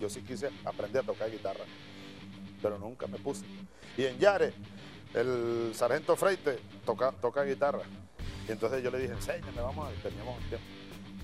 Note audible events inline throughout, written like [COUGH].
yo sí quise aprender a tocar guitarra, pero nunca me puse. Y en Yare, el sargento Freite toca, toca guitarra. Y entonces yo le dije, enséñame, vamos a ver, teníamos tiempo.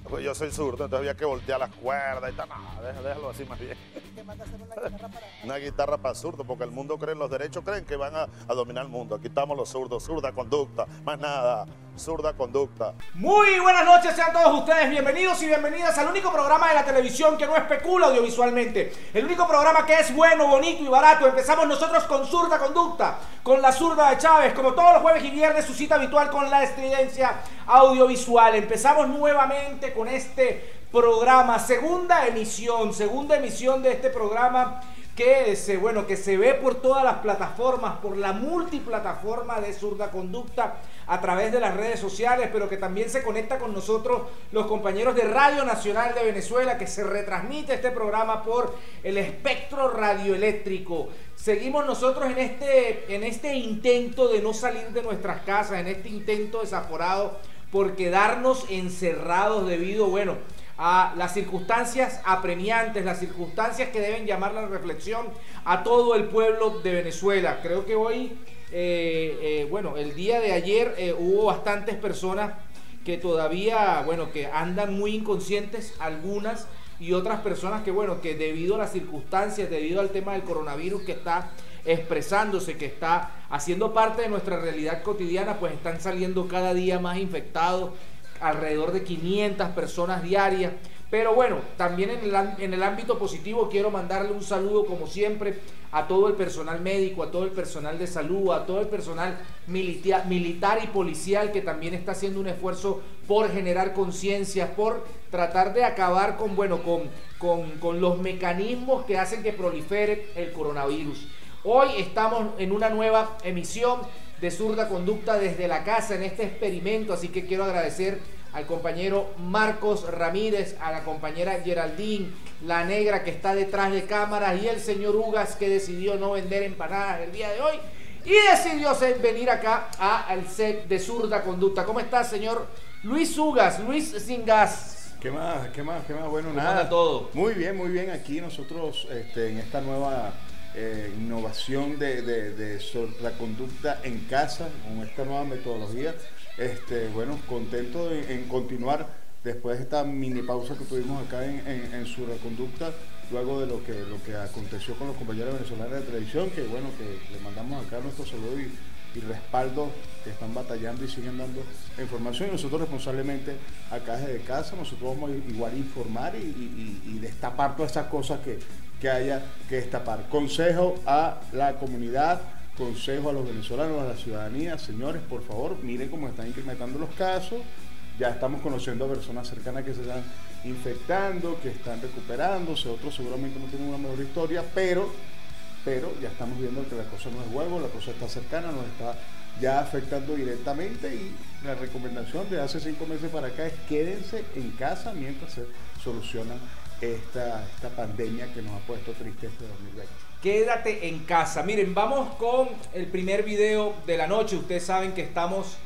Pues yo soy zurdo, entonces había que voltear las cuerdas y tal. No, déjalo así más bien. ¿Qué una guitarra para [LAUGHS] Una guitarra para zurdo, porque el mundo cree, los derechos creen que van a, a dominar el mundo. Aquí estamos los zurdos, zurda conducta, más nada zurda conducta. Muy buenas noches, sean todos ustedes bienvenidos y bienvenidas al único programa de la televisión que no especula audiovisualmente. El único programa que es bueno, bonito y barato. Empezamos nosotros con zurda conducta, con la zurda de Chávez, como todos los jueves y viernes, su cita habitual con la estridencia audiovisual. Empezamos nuevamente con este programa, segunda emisión, segunda emisión de este programa que se, bueno, que se ve por todas las plataformas, por la multiplataforma de Zurda Conducta a través de las redes sociales, pero que también se conecta con nosotros los compañeros de Radio Nacional de Venezuela, que se retransmite este programa por el espectro radioeléctrico. Seguimos nosotros en este, en este intento de no salir de nuestras casas, en este intento desaforado por quedarnos encerrados debido, bueno, a las circunstancias apremiantes, las circunstancias que deben llamar la reflexión a todo el pueblo de Venezuela. Creo que hoy, eh, eh, bueno, el día de ayer eh, hubo bastantes personas que todavía, bueno, que andan muy inconscientes, algunas, y otras personas que, bueno, que debido a las circunstancias, debido al tema del coronavirus que está expresándose, que está haciendo parte de nuestra realidad cotidiana, pues están saliendo cada día más infectados alrededor de 500 personas diarias. Pero bueno, también en el, en el, ámbito positivo quiero mandarle un saludo como siempre a todo el personal médico, a todo el personal de salud, a todo el personal militar y policial que también está haciendo un esfuerzo por generar conciencia, por tratar de acabar con, bueno, con, con, con los mecanismos que hacen que prolifere el coronavirus. Hoy estamos en una nueva emisión de zurda conducta desde la casa en este experimento, así que quiero agradecer al compañero Marcos Ramírez, a la compañera Geraldine, la negra que está detrás de cámaras y el señor Ugas que decidió no vender empanadas el día de hoy y decidió venir acá al set de zurda conducta. ¿Cómo está, señor Luis Ugas? Luis sin gas. ¿Qué más? ¿Qué más? ¿Qué más? Bueno, nada. todo? Muy bien, muy bien. Aquí nosotros este, en esta nueva eh, innovación de, de, la conducta en casa con esta nueva metodología. Este, bueno, contento en, continuar después de esta mini pausa que tuvimos acá en, en, su reconducta, luego de lo que, lo que aconteció con los compañeros venezolanos de televisión, que bueno, que le mandamos acá nuestro saludo y, respaldo, que están batallando y siguen dando información. Y nosotros responsablemente acá desde casa, nosotros vamos a igual informar y, y destapar todas esas cosas que, que haya que destapar. Consejo a la comunidad, consejo a los venezolanos, a la ciudadanía, señores, por favor, miren cómo están incrementando los casos. Ya estamos conociendo a personas cercanas que se están infectando, que están recuperándose, otros seguramente no tienen una mejor historia, pero, pero ya estamos viendo que la cosa no es huevo, la cosa está cercana, nos está ya afectando directamente y la recomendación de hace cinco meses para acá es quédense en casa mientras se solucionan esta, esta pandemia que nos ha puesto triste este 2020. Quédate en casa. Miren, vamos con el primer video de la noche. Ustedes saben que estamos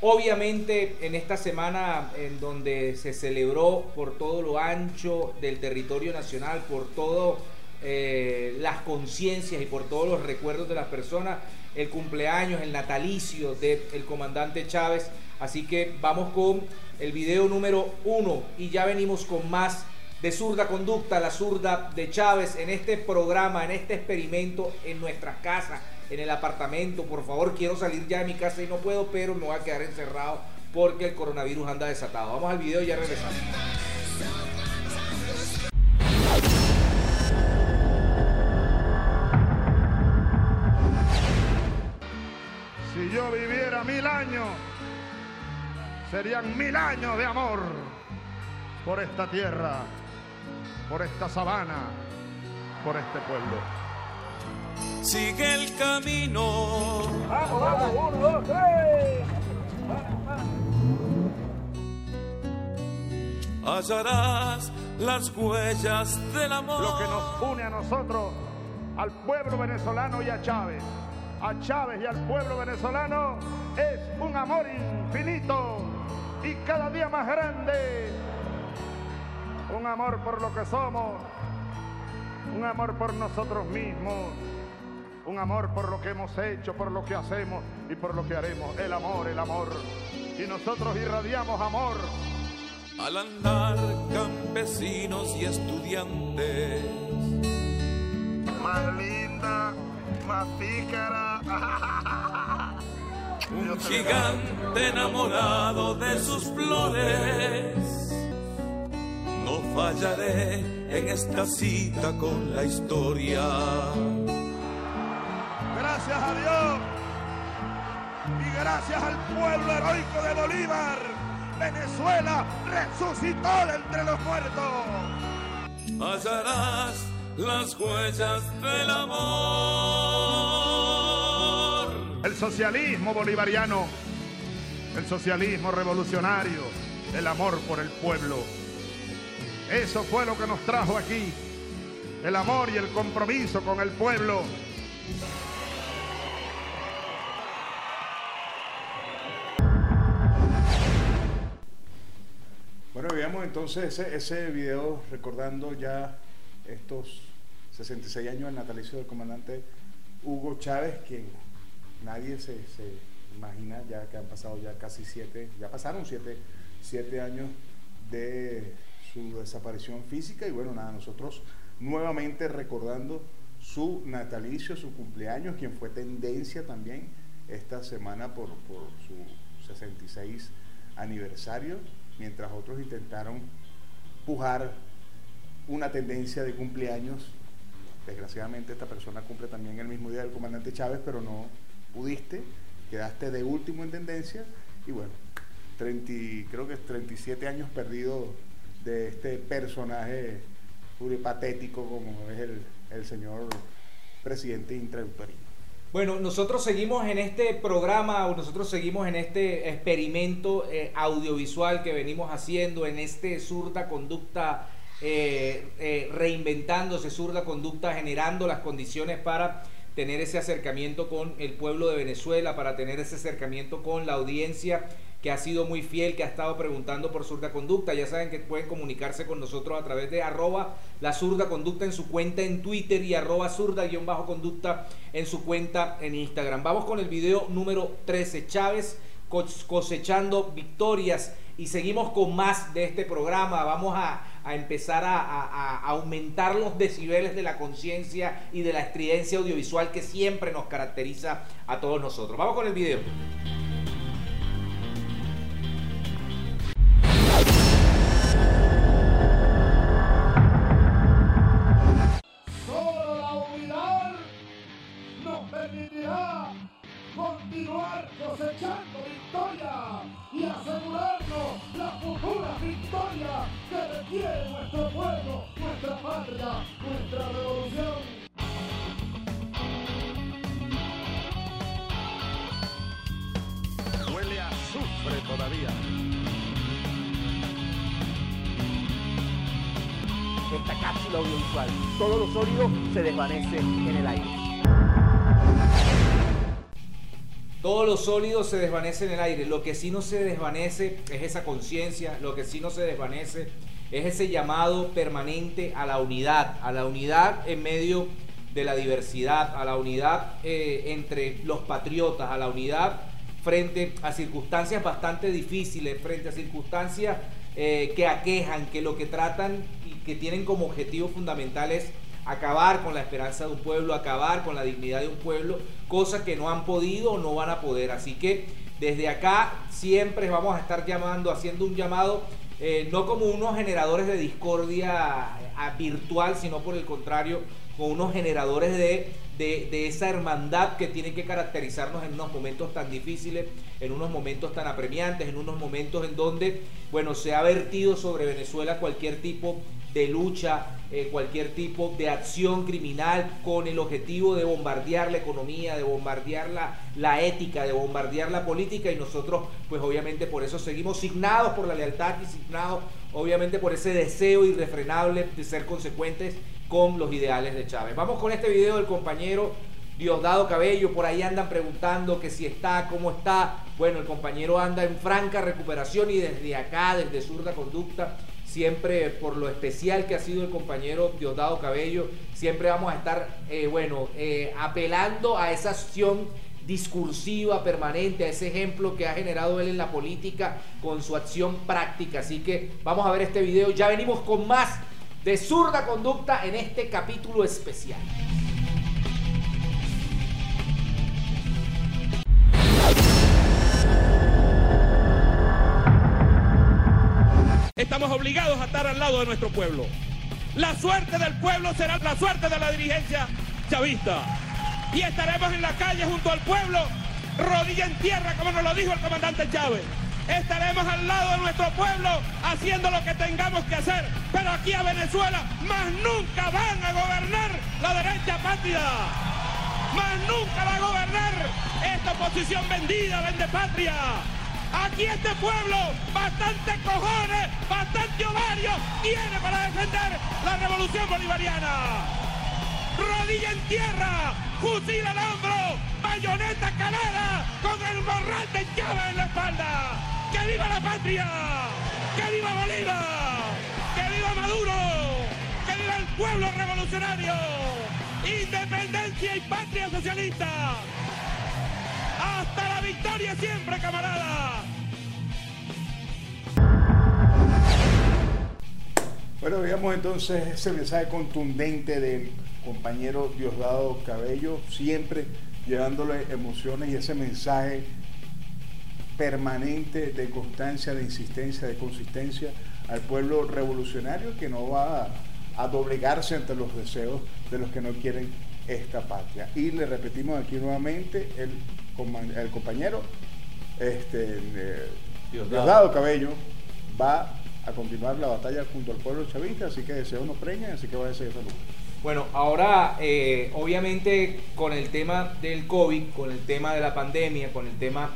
obviamente en esta semana en donde se celebró por todo lo ancho del territorio nacional, por todas eh, las conciencias y por todos los recuerdos de las personas, el cumpleaños, el natalicio del comandante Chávez. Así que vamos con el video número uno y ya venimos con más de zurda conducta, la zurda de Chávez, en este programa, en este experimento, en nuestras casas, en el apartamento. Por favor, quiero salir ya de mi casa y no puedo, pero me voy a quedar encerrado porque el coronavirus anda desatado. Vamos al video y ya regresamos. Si yo viviera mil años, serían mil años de amor por esta tierra por esta sabana, por este pueblo. Sigue el camino. Vamos, vamos, uno, dos, tres. Hallarás las huellas del amor. Lo que nos une a nosotros, al pueblo venezolano y a Chávez, a Chávez y al pueblo venezolano, es un amor infinito y cada día más grande un amor por lo que somos, un amor por nosotros mismos, un amor por lo que hemos hecho, por lo que hacemos y por lo que haremos. El amor, el amor. Y nosotros irradiamos amor. Al andar campesinos y estudiantes, Más linda, más pícara. un gigante enamorado de sus flores. No fallaré en esta cita con la historia. Gracias a Dios y gracias al pueblo heroico de Bolívar, Venezuela resucitó de entre los muertos. hallarás las huellas del amor. El socialismo bolivariano, el socialismo revolucionario, el amor por el pueblo. Eso fue lo que nos trajo aquí, el amor y el compromiso con el pueblo. Bueno, veamos entonces ese, video recordando ya estos 66 años del natalicio del comandante Hugo Chávez, quien nadie se, se imagina ya que han pasado ya casi siete, ya pasaron siete, siete años de su desaparición física y bueno, nada, nosotros nuevamente recordando su natalicio, su cumpleaños, quien fue tendencia también esta semana por, por su 66 aniversario, mientras otros intentaron pujar una tendencia de cumpleaños. Desgraciadamente esta persona cumple también el mismo día del comandante Chávez, pero no pudiste, quedaste de último en tendencia y bueno, 30, y- creo que es 37 años perdidos de este personaje patético como es el, el señor presidente intraductorino. Bueno, nosotros seguimos en este programa, o nosotros seguimos en este experimento eh, audiovisual que venimos haciendo, en este zurda conducta, eh, eh, reinventándose, zurda conducta, generando las condiciones para tener ese acercamiento con el pueblo de Venezuela, para tener ese acercamiento con la audiencia que ha sido muy fiel, que ha estado preguntando por zurda conducta. Ya saben que pueden comunicarse con nosotros a través de arroba la zurda conducta en su cuenta en Twitter y arroba zurda guion bajo conducta en su cuenta en Instagram. Vamos con el video número 13, Chávez cos- cosechando victorias y seguimos con más de este programa. Vamos a, empezar a aumentar los decibeles de la conciencia y de la estridencia audiovisual que siempre nos caracteriza a todos nosotros. Vamos con el video. Sólido se desvanece en el aire. Todo lo sólido se desvanece en el aire. Lo que sí no se desvanece es esa conciencia. Lo que sí no se desvanece es ese llamado permanente a la unidad. A la unidad en medio de la diversidad. A la unidad eh, entre los patriotas. A la unidad frente a circunstancias bastante difíciles. Frente a circunstancias eh, que aquejan, que lo que tratan y que tienen como objetivo fundamental es acabar con la esperanza de un pueblo, acabar con la dignidad de un pueblo, cosa que no han podido o no van a poder. Así que desde acá siempre vamos a estar llamando, haciendo un llamado, eh, no como unos generadores de discordia a- virtual, sino por el contrario, como unos generadores de, de- esa hermandad que tiene que caracterizarnos en unos momentos tan difíciles, en unos momentos tan apremiantes, en unos momentos en donde, bueno, se ha vertido sobre Venezuela cualquier tipo de lucha, eh, cualquier tipo de acción criminal con el objetivo de bombardear la economía, de bombardear la, la ética, de bombardear la política y nosotros pues obviamente por eso seguimos signados por la lealtad y signados obviamente por ese deseo irrefrenable de ser consecuentes con los ideales de Chávez. Vamos con este video del compañero Diosdado Cabello, por ahí andan preguntando que si está, cómo está. Bueno, el compañero anda en franca recuperación y desde acá, desde Zurda Conducta, siempre por lo especial que ha sido el compañero Diosdado Cabello, siempre vamos a estar, eh, bueno, eh, apelando a esa acción discursiva permanente, a ese ejemplo que ha generado él en la política con su acción práctica. Así que vamos a ver este video, ya venimos con más de zurda conducta en este capítulo especial. Estamos obligados a estar al lado de nuestro pueblo. La suerte del pueblo será la suerte de la dirigencia chavista. Y estaremos en la calle junto al pueblo, rodilla en tierra, como nos lo dijo el comandante Chávez. Estaremos al lado de nuestro pueblo haciendo lo que tengamos que hacer. Pero aquí a Venezuela más nunca van a gobernar la derecha patria. Más nunca va a gobernar esta oposición vendida, vende patria. Aquí este pueblo, bastante cojones, bastante ovario, tiene para defender la revolución bolivariana. Rodilla en tierra, fusil al hombro, bayoneta calada, con el morral de llave en la espalda. ¡Que viva la patria! ¡Que viva Bolívar! ¡Que viva Maduro! ¡Que viva el pueblo revolucionario! ¡Independencia y patria socialista! ¡Hasta la victoria siempre, camarada! Bueno, veamos entonces ese mensaje contundente del compañero Diosdado Cabello, siempre llevándole emociones y ese mensaje permanente de constancia, de insistencia, de consistencia al pueblo revolucionario que no va a, a doblegarse ante los deseos de los que no quieren esta patria. Y le repetimos aquí nuevamente, el, el compañero este, eh, Diosdado. Diosdado Cabello va a continuar la batalla junto al pueblo chavista, así que deseos nos preñan, así que va a ser salud. Bueno, ahora eh, obviamente con el tema del COVID, con el tema de la pandemia, con el tema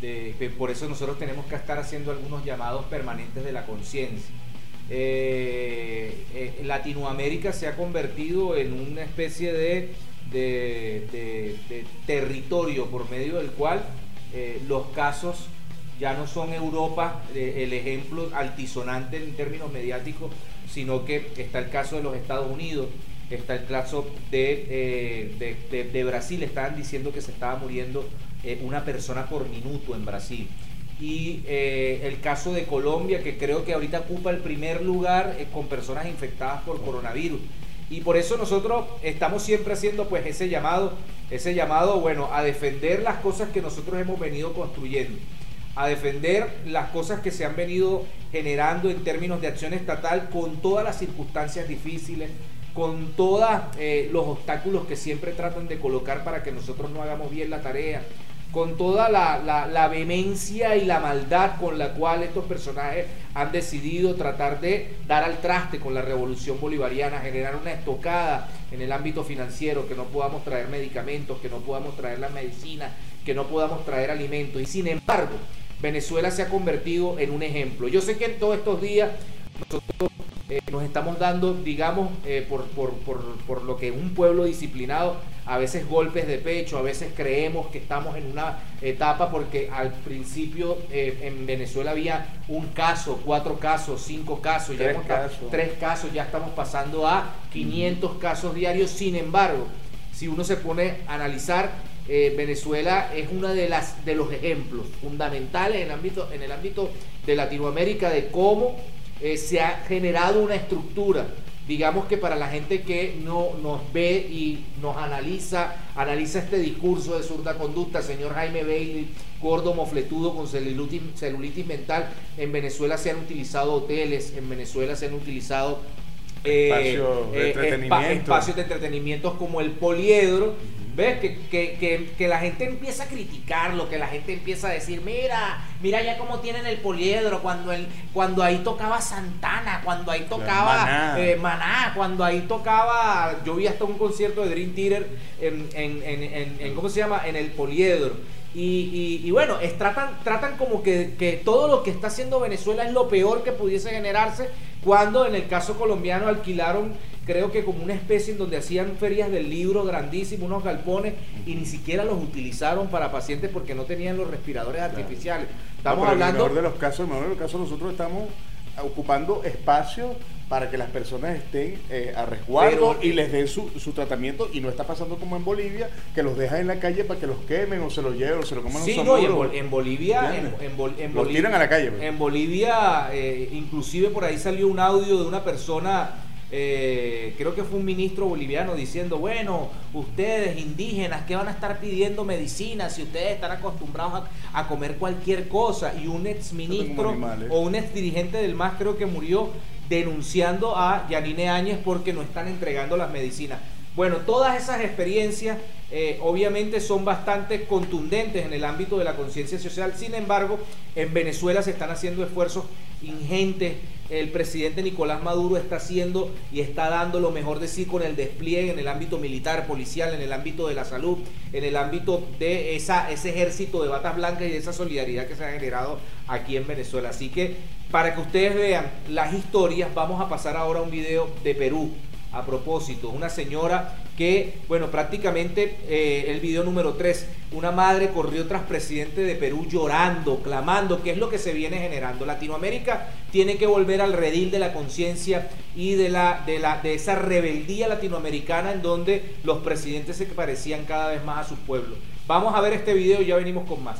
de... por eso nosotros tenemos que estar haciendo algunos llamados permanentes de la conciencia. Eh, eh, Latinoamérica se ha convertido en una especie de, territorio por medio del cual los casos ya no son Europa el ejemplo altisonante en términos mediáticos, sino que está el caso de los Estados Unidos, está el caso de, eh, de- de- de Brasil, estaban diciendo que se estaba muriendo eh, una persona por minuto en Brasil. Y eh, el caso de Colombia, que creo que ahorita ocupa el primer lugar con personas infectadas por coronavirus. Y por eso nosotros estamos siempre haciendo pues ese llamado, ese llamado, bueno, a defender las cosas que nosotros hemos venido construyendo a defender las cosas que se han venido generando en términos de acción estatal con todas las circunstancias difíciles, con todos los obstáculos que siempre tratan de colocar para que nosotros no hagamos bien la tarea, con toda la, la- la vehemencia y la maldad con la cual estos personajes han decidido tratar de dar al traste con la revolución bolivariana, generar una estocada en el ámbito financiero, que no podamos traer medicamentos, que no podamos traer la medicina, que no podamos traer alimentos. Y sin embargo, Venezuela se ha convertido en un ejemplo. Yo sé que en todos estos días nosotros eh, nos estamos dando, digamos, eh, por, por- por- por lo que un pueblo disciplinado, a veces golpes de pecho, a veces creemos que estamos en una etapa porque al principio eh, en Venezuela había un caso, cuatro casos, cinco casos, ya Tres hemos- casos. tres casos, ya estamos pasando a 500 casos diarios. Sin embargo, si uno se pone a analizar, eh, Venezuela es uno de, las, de los ejemplos fundamentales en el ámbito, en el ámbito de Latinoamérica de cómo eh, se ha generado una estructura. Digamos que para la gente que no nos ve y nos analiza, analiza este discurso de zurda conducta, señor Jaime Bailey, gordo mofletudo con celulitis, celulitis mental, en Venezuela se han utilizado hoteles, en Venezuela se han utilizado eh, Espacios de eh, entretenimiento. espa- espacios de entretenimiento como el poliedro. ¿Ves? Que, que- que- que la gente empieza a criticarlo, que la gente empieza a decir, mira, mira ya cómo tienen el poliedro, cuando, el, cuando ahí tocaba Santana, cuando ahí tocaba Maná. eh, Maná, cuando ahí tocaba, yo vi hasta un concierto de Dream Theater en, en- en- en- ¿cómo se llama? En el poliedro. Y, y- y bueno, es, tratan, tratan como que, que todo lo que está haciendo Venezuela es lo peor que pudiese generarse, cuando en el caso colombiano alquilaron, creo que como una especie en donde hacían ferias del libro grandísimos, unos galpones, y ni siquiera los utilizaron para pacientes porque no tenían los respiradores artificiales. Estamos No, pero en hablando... el mejor de los casos, en el mejor de los casos nosotros estamos ocupando espacio para que las personas estén eh, a resguardo Pero- y les den su, su tratamiento y no está pasando como en Bolivia que los dejan en la calle para que los quemen o se los lleven o se lo coman Sí, no, y en. Bol- en Bolivia, en, en Bol- en Los Boli- tiran a la calle, pues. En Bolivia, eh, inclusive por ahí salió un audio de una persona, eh, creo que fue un ministro boliviano, diciendo, bueno, ustedes indígenas, ¿qué van a estar pidiendo medicina si ustedes están acostumbrados a, a comer cualquier cosa? Y un ex ministro o un ex dirigente del MAS creo que murió denunciando a Yanine Áñez porque no están entregando las medicinas. Bueno, todas esas experiencias eh, obviamente son bastante contundentes en el ámbito de la conciencia social. Sin embargo, en Venezuela se están haciendo esfuerzos ingentes. El presidente Nicolás Maduro está haciendo y está dando lo mejor de sí con el despliegue en el ámbito militar, policial, en el ámbito de la salud, en el ámbito de esa, ese ejército de batas blancas y de esa solidaridad que se ha generado aquí en Venezuela. Así que para que ustedes vean las historias, vamos a pasar ahora a un video de Perú. A propósito, una señora que, bueno, prácticamente eh, el video número 3, una madre corrió tras presidente de Perú llorando, clamando, que es lo que se viene generando. Latinoamérica tiene que volver al redil de la conciencia y de, la, de, la, de esa rebeldía latinoamericana en donde los presidentes se parecían cada vez más a sus pueblos. Vamos a ver este video y ya venimos con más.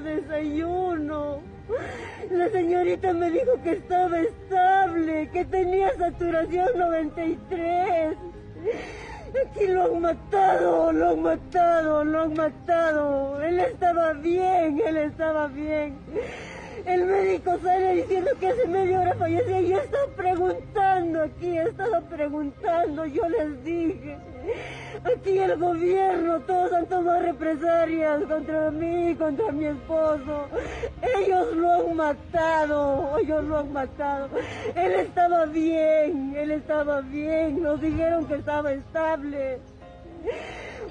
Desayuno. La señorita me dijo que estaba estable, que tenía saturación 93. Aquí lo han matado, lo han matado, lo han matado. Él estaba bien, él estaba bien. El médico sale diciendo que hace media hora falleció y yo estaba preguntando aquí, estaba preguntando, yo les dije. Aquí el gobierno, todos han tomado represalias contra mí, contra mi esposo. Ellos lo han matado, ellos lo han matado. Él estaba bien, él estaba bien, nos dijeron que estaba estable.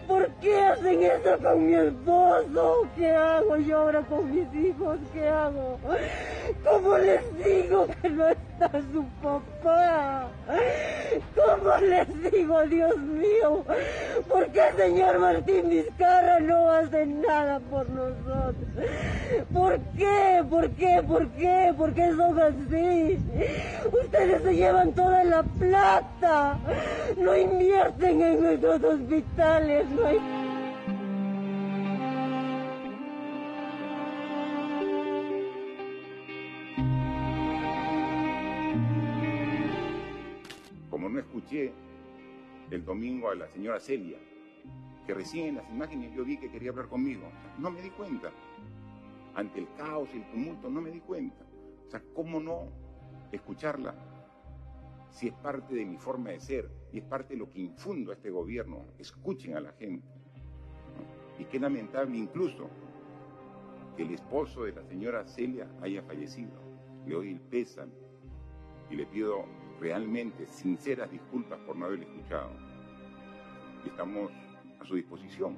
¿Por qué hacen eso con mi esposo? ¿Qué hago yo ahora con mis hijos? ¿Qué hago? ¿Cómo les digo que no está su papá? ¿Cómo les digo, Dios mío? ¿Por qué señor Martín Vizcarra no hace nada por nosotros? ¿Por qué? ¿Por qué? ¿Por qué? ¿Por qué son así? Ustedes se llevan toda la plata. No invierten en nuestros hospitales. Como no escuché el domingo a la señora Celia, que recién en las imágenes yo vi que quería hablar conmigo, no me di cuenta. Ante el caos y el tumulto no me di cuenta. O sea, ¿cómo no escucharla si es parte de mi forma de ser es parte de lo que infundo a este gobierno? Escuchen a la gente. Y qué lamentable incluso que el esposo de la señora Celia haya fallecido. Le doy el pésame y le pido realmente sinceras disculpas por no haberle escuchado. Estamos a su disposición.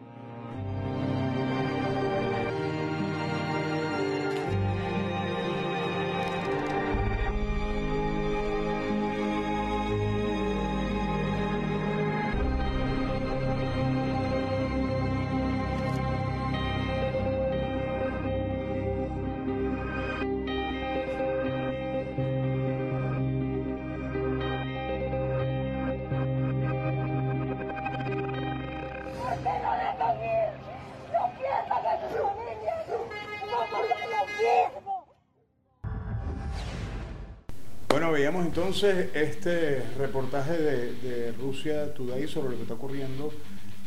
Bueno, veíamos entonces este reportaje de, de Rusia Today sobre lo que está ocurriendo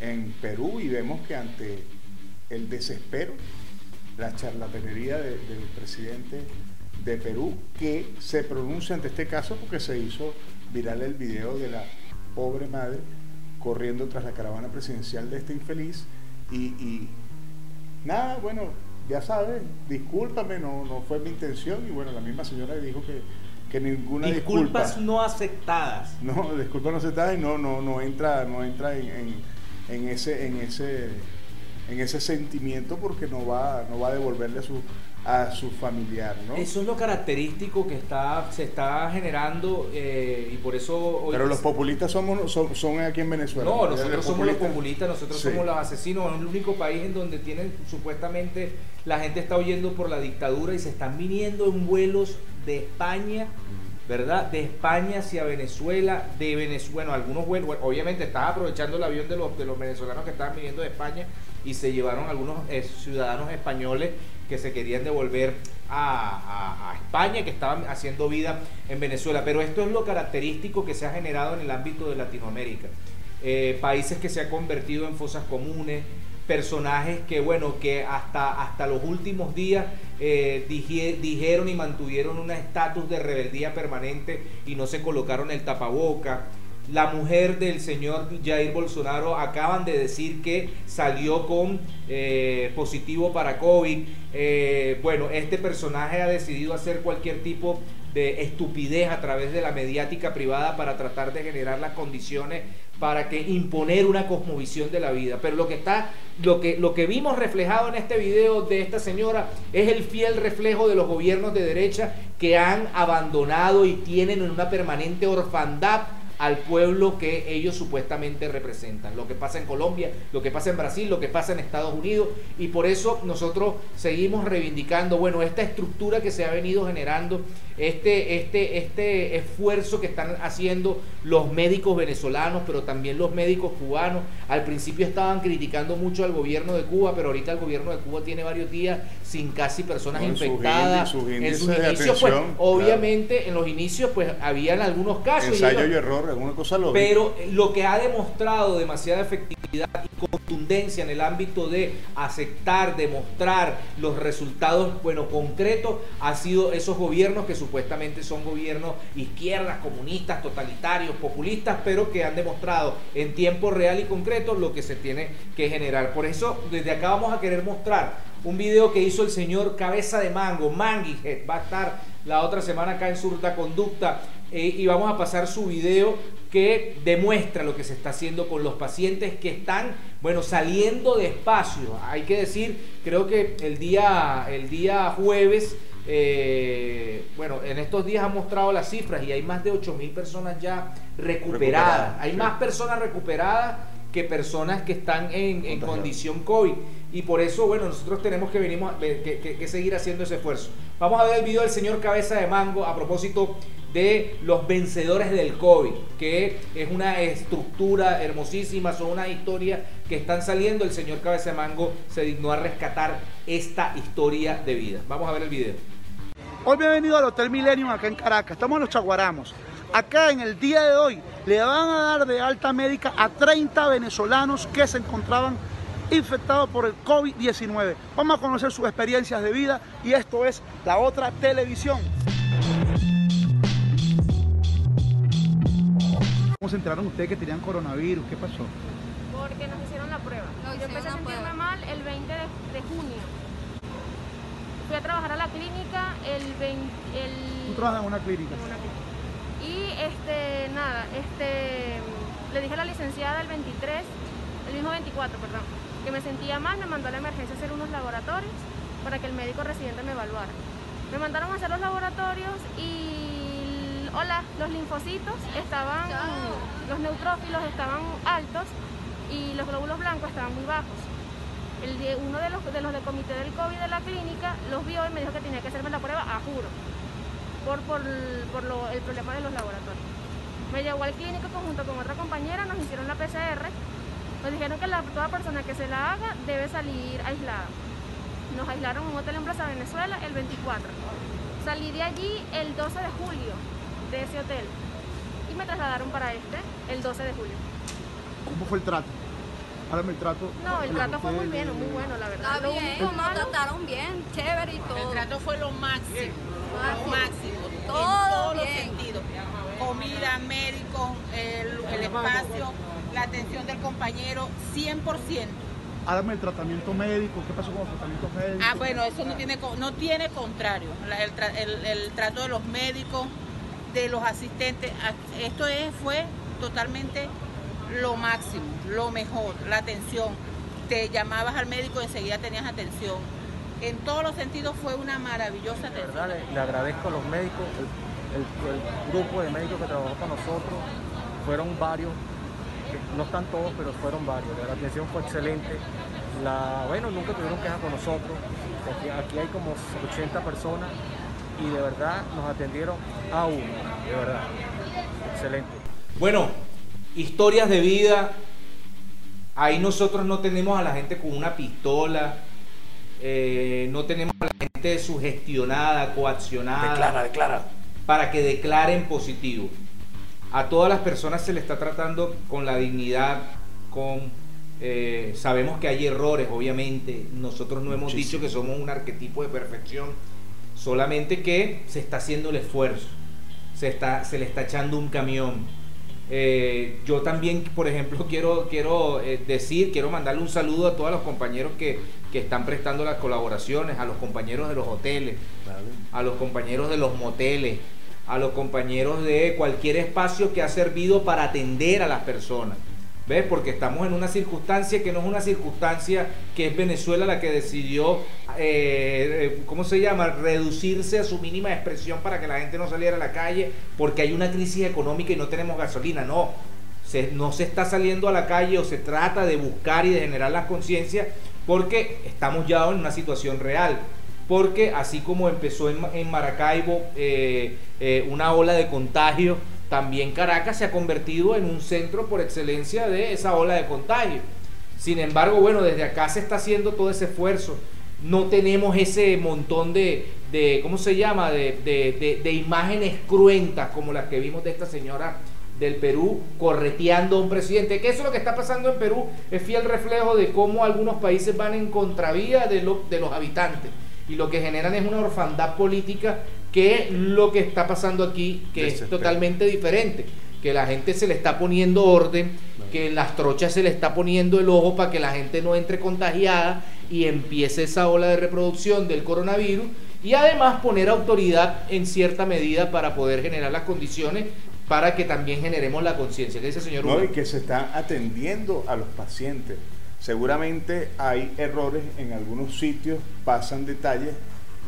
en Perú y vemos que ante el desespero, la charlatanería de- del presidente de Perú, que se pronuncia ante este caso porque se hizo viral el video de la pobre madre corriendo tras la caravana presidencial de este infeliz y, y nada, bueno, ya sabes, discúlpame, no, no fue mi intención y bueno, la misma señora dijo que, que ninguna Disculpas disculpa. no aceptadas. No, disculpa no aceptada y no, no, no entra, no entra en, en- en ese, en ese, en ese sentimiento porque no va, no va a devolverle a su, a su familiar, ¿no? Eso es lo característico que está, se está generando eh, y por eso hoy Pero los populistas somos, son, son aquí en Venezuela. No, nosotros somos los populistas- populistas, nosotros Sí. somos los asesinos. Es el único país en donde tienen supuestamente la gente está huyendo por la dictadura y se están viniendo en vuelos de España, ¿verdad? De España hacia Venezuela, de Venezuela, bueno, algunos vuelos, obviamente estaba aprovechando el avión de los, de los venezolanos que estaban viniendo de España y se llevaron algunos eh, ciudadanos españoles que se querían devolver a, a- a España, que estaban haciendo vida en Venezuela. Pero esto es lo característico que se ha generado en el ámbito de Latinoamérica. Eh, países que se han convertido en fosas comunes, personajes que, bueno, que hasta, hasta los últimos días eh, dije- dijeron y mantuvieron un estatus de rebeldía permanente y no se colocaron el tapaboca. La mujer del señor Jair Bolsonaro acaban de decir que salió con eh, positivo para COVID. Eh, bueno, este personaje ha decidido hacer cualquier tipo de estupidez a través de la mediática privada para tratar de generar las condiciones para que imponer una cosmovisión de la vida. Pero lo que está, lo que, lo que vimos reflejado en este video de esta señora es el fiel reflejo de los gobiernos de derecha que han abandonado y tienen en una permanente orfandad al pueblo que ellos supuestamente representan. Lo que pasa en Colombia, lo que pasa en Brasil, lo que pasa en Estados Unidos. Y por eso nosotros seguimos reivindicando, bueno, esta estructura que se ha venido generando, este, este, este esfuerzo que están haciendo los médicos venezolanos, pero también los médicos cubanos. Al principio estaban criticando mucho al gobierno de Cuba, pero ahorita el gobierno de Cuba tiene varios días sin casi personas sus infectadas. sus en sus de inicios, pues, obviamente, en los inicios, pues, habían algunos casos. y Ensayo ellos- y error, pero lo que ha demostrado demasiada efectividad y contundencia en el ámbito de aceptar, demostrar los resultados, bueno, concretos, ha sido esos gobiernos que supuestamente son gobiernos izquierdas, comunistas, totalitarios, populistas, pero que han demostrado en tiempo real y concreto lo que se tiene que generar. Por eso, desde acá vamos a querer mostrar un video que hizo el señor Cabeza de Mango, Head, va a estar la otra semana acá en Surta Conducta eh, y vamos a pasar su video que demuestra lo que se está haciendo con los pacientes que están, bueno, saliendo despacio. Hay que decir, creo que el día, el día jueves, eh, bueno, en estos días han mostrado las cifras y hay más de 8 mil personas ya recuperadas. Recuperadas, Hay sí. más personas recuperadas que personas que están en, condición COVID. Y por eso, bueno, nosotros tenemos que, venimos, que, que- que seguir haciendo ese esfuerzo. Vamos a ver el video del señor Cabeza de Mango a propósito de los vencedores del COVID, que es una estructura hermosísima, son una historia que están saliendo. El señor Cabeza de Mango se dignó a rescatar esta historia de vida. Vamos a ver el video. Hoy me he venido al Hotel Millennium acá en Caracas, estamos en los Chaguaramos. Acá en el día de hoy le van a dar de alta médica a 30 venezolanos que se encontraban infectados por el COVID-19. Vamos a conocer sus experiencias de vida y esto es la otra televisión. ¿Cómo se enteraron ustedes que tenían coronavirus? ¿Qué pasó? porque nos hicieron la prueba. Yo empecé a sentirme mal el 20 de, de junio. Fui a trabajar a la clínica el 20... El, Tú trabajas en una clínica. en una clínica. Y este, nada, este, le dije a la licenciada el 23, el mismo 24, perdón, que me sentía mal, me mandó a la emergencia a hacer unos laboratorios para que el médico residente me evaluara. Me mandaron a hacer los laboratorios y, hola, los linfocitos estaban, los neutrófilos estaban altos y los glóbulos blancos estaban muy bajos. El uno de los, de los del comité del COVID de la clínica los vio y me dijo que tenía que hacerme la prueba a juro por, por, por lo- el problema de los laboratorios. Me llevó al clínico junto con otra compañera, nos hicieron la PCR Nos dijeron que la, toda persona que se la haga debe salir aislada. Nos aislaron en un hotel en Plaza Venezuela el 24. Salí de allí el 12 de julio de ese hotel y me trasladaron para este el 12 de julio. ¿Cómo fue el trato? Háblame el trato. No, el trato fue muy bien, muy bueno, la verdad. Está bien, nos trataron bien, chévere y todo. El trato fue lo máximo, lo máximo, Todo en todos los bien. sentidos. Comida, médico, el, el espacio, la atención del compañero, 100%. Háblame el tratamiento médico. ¿Qué pasó con los tratamientos médicos? Ah, bueno, eso no tiene, no tiene contrario. La- el, tra- el- el trato de los médicos, de los asistentes, a- esto es, fue totalmente lo máximo, lo mejor, la atención. Te llamabas al médico y enseguida tenías atención. En todos los sentidos fue una maravillosa De atención. verdad, le, le agradezco a los médicos, el, el- el grupo de médicos que trabajó con nosotros, fueron varios, que no están todos, pero fueron varios. La atención fue excelente. La, bueno, nunca tuvieron quejas con nosotros. Aquí, aquí hay como 80 personas y de verdad nos atendieron a uno, de verdad. Excelente. Bueno, historias de vida. Ahí nosotros no tenemos a la gente con una pistola. eh, no tenemos a la gente sugestionada, coaccionada. Declara, declara. Para que declaren positivo. A todas las personas se le está tratando con la dignidad, con... eh, sabemos que hay errores, obviamente. Nosotros no hemos dicho que somos un arquetipo de perfección. Solamente que se está haciendo el esfuerzo. Se, está, se le está echando un camión. Eh, yo también, por ejemplo, [LAUGHS] quiero, quiero eh, decir, quiero mandarle un saludo a todos los compañeros que, que están prestando las colaboraciones, a los compañeros de los hoteles, a los compañeros de los moteles, a los compañeros de cualquier espacio que ha servido para atender a las personas. ¿Ves? Porque estamos en una circunstancia que no es una circunstancia que es Venezuela la que decidió, eh, eh, ¿cómo se llama?, reducirse a su mínima expresión para que la gente no saliera a la calle porque hay una crisis económica y no tenemos gasolina. No, se- no se está saliendo a la calle o se trata de buscar y de generar las conciencias porque estamos ya en una situación real. Porque así como empezó en, en Maracaibo eh, eh, una ola de contagio, también Caracas se ha convertido en un centro por excelencia de esa ola de contagio. Sin embargo, bueno, desde acá se está haciendo todo ese esfuerzo. No tenemos ese montón de, de ¿cómo se llama?, de, imágenes cruentas como las que vimos de esta señora del Perú correteando a un presidente. Que eso es lo que está pasando en Perú, es fiel reflejo de cómo algunos países van en contravía de los habitantes. Y lo que generan es una orfandad política que es lo que está pasando aquí, que es totalmente diferente. Que la gente se le está poniendo orden, que las trochas se le está poniendo el ojo para que la gente no entre contagiada y empiece esa ola de reproducción del coronavirus. Y además poner autoridad en cierta medida para poder generar las condiciones para que también generemos la conciencia. ¿Qué dice el señor No, Hugo? y que se está atendiendo a los pacientes. Seguramente hay errores en algunos sitios, pasan detalles,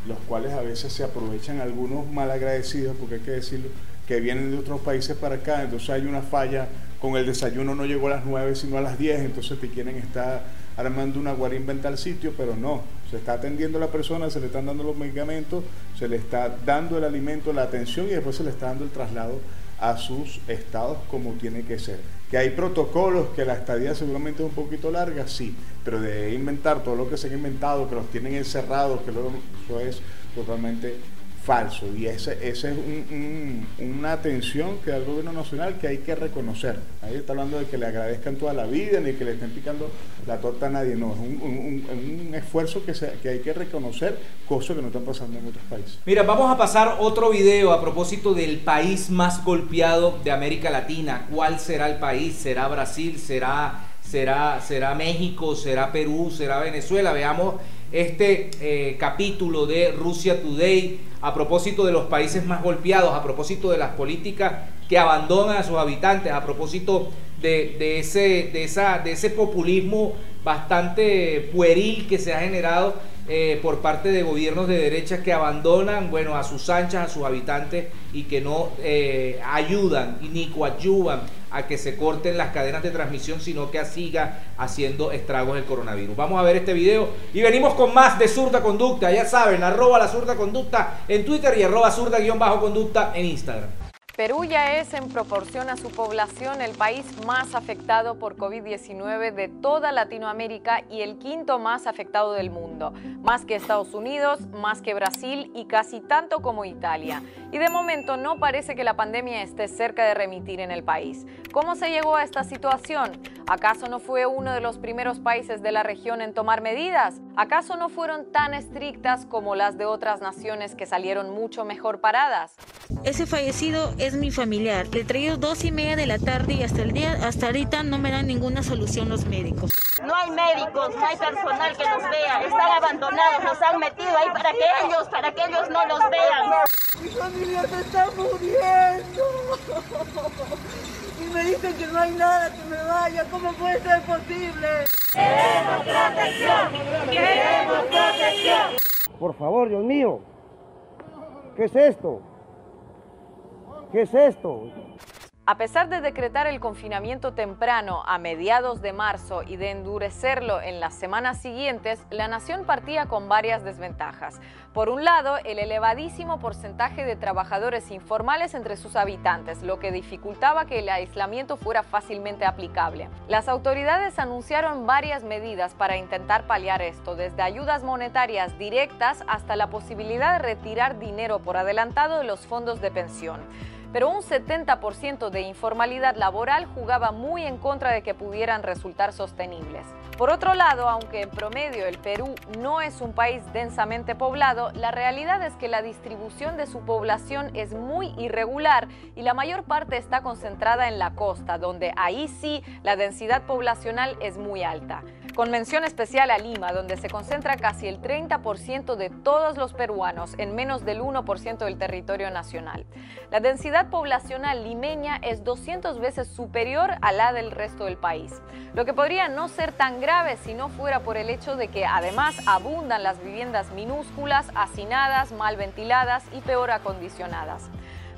los cuales a veces se aprovechan algunos malagradecidos, porque hay que decirlo, que vienen de otros países para acá, entonces hay una falla, con el desayuno no llegó a las 9, sino a las 10, entonces te quieren estar armando una guarimba en tal sitio, pero no, se está atendiendo a la persona, se le están dando los medicamentos, se le está dando el alimento, la atención y después se le está dando el traslado a sus estados como tiene que ser. Que hay protocolos, que la estadía seguramente es un poquito larga, sí, pero de inventar todo lo que se ha inventado, que los tienen encerrados, que luego eso es totalmente falso. Y ese, ese es un- un- una atención que da el gobierno nacional que hay que reconocer. Ahí está hablando de que le agradezcan toda la vida, ni que le estén picando la torta a nadie, no, es un, esfuerzo que, que hay que reconocer, cosas que no están pasando en otros países. Mira, vamos a pasar otro video a propósito del país más golpeado de América Latina. ¿Cuál será el país? ¿Será Brasil? ¿Será, será, será México? ¿Será Perú? ¿Será Venezuela? Veamos este eh, capítulo de Rusia Today a propósito de los países más golpeados, a propósito de las políticas que abandonan a sus habitantes, a propósito de, ese, de, esa, de ese populismo bastante pueril que se ha generado eh, por parte de gobiernos de derecha que abandonan, bueno, a sus anchas, a sus habitantes y que no eh, ayudan ni coadyuvan a que se corten las cadenas de transmisión, sino que siga haciendo estragos el coronavirus. Vamos a ver este video y venimos con más de Zurda Conducta. Ya saben, arroba la Zurda Conducta en Twitter y arroba Zurda-Conducta en Instagram. Perú ya es en proporción a su población el país más afectado por COVID-19 de toda Latinoamérica y el quinto más afectado del mundo, más que Estados Unidos, más que Brasil y casi tanto como Italia. Y de momento no parece que la pandemia esté cerca de remitir en el país. ¿Cómo se llegó a esta situación? ¿Acaso no fue uno de los primeros países de la región en tomar medidas? ¿Acaso no fueron tan estrictas como las de otras naciones que salieron mucho mejor paradas? Ese fallecido es mi familiar. Le he traído dos y media de la tarde y hasta el día, hasta ahorita no me dan ninguna solución los médicos. No hay médicos, no hay personal que nos vea. Están abandonados, nos han metido ahí para que ellos, para que ellos no los vean. Mi familia se está muriendo. Y me dicen que no hay nada, que me vaya. ¿Cómo puede ser posible? Queremos protección. Queremos protección. Por favor, Dios mío. ¿Qué es esto? ¿Qué es esto? A pesar de decretar el confinamiento temprano a mediados de marzo y de endurecerlo en las semanas siguientes, la nación partía con varias desventajas. Por un lado, el elevadísimo porcentaje de trabajadores informales entre sus habitantes, lo que dificultaba que el aislamiento fuera fácilmente aplicable. Las autoridades anunciaron varias medidas para intentar paliar esto, desde ayudas monetarias directas hasta la posibilidad de retirar dinero por adelantado de los fondos de pensión pero un 70% de informalidad laboral jugaba muy en contra de que pudieran resultar sostenibles. Por otro lado, aunque en promedio el Perú no es un país densamente poblado, la realidad es que la distribución de su población es muy irregular y la mayor parte está concentrada en la costa, donde ahí sí la densidad poblacional es muy alta. Con mención especial a Lima, donde se concentra casi el 30% de todos los peruanos en menos del 1% del territorio nacional. La densidad poblacional limeña es 200 veces superior a la del resto del país, lo que podría no ser tan grave si no fuera por el hecho de que además abundan las viviendas minúsculas, hacinadas, mal ventiladas y peor acondicionadas.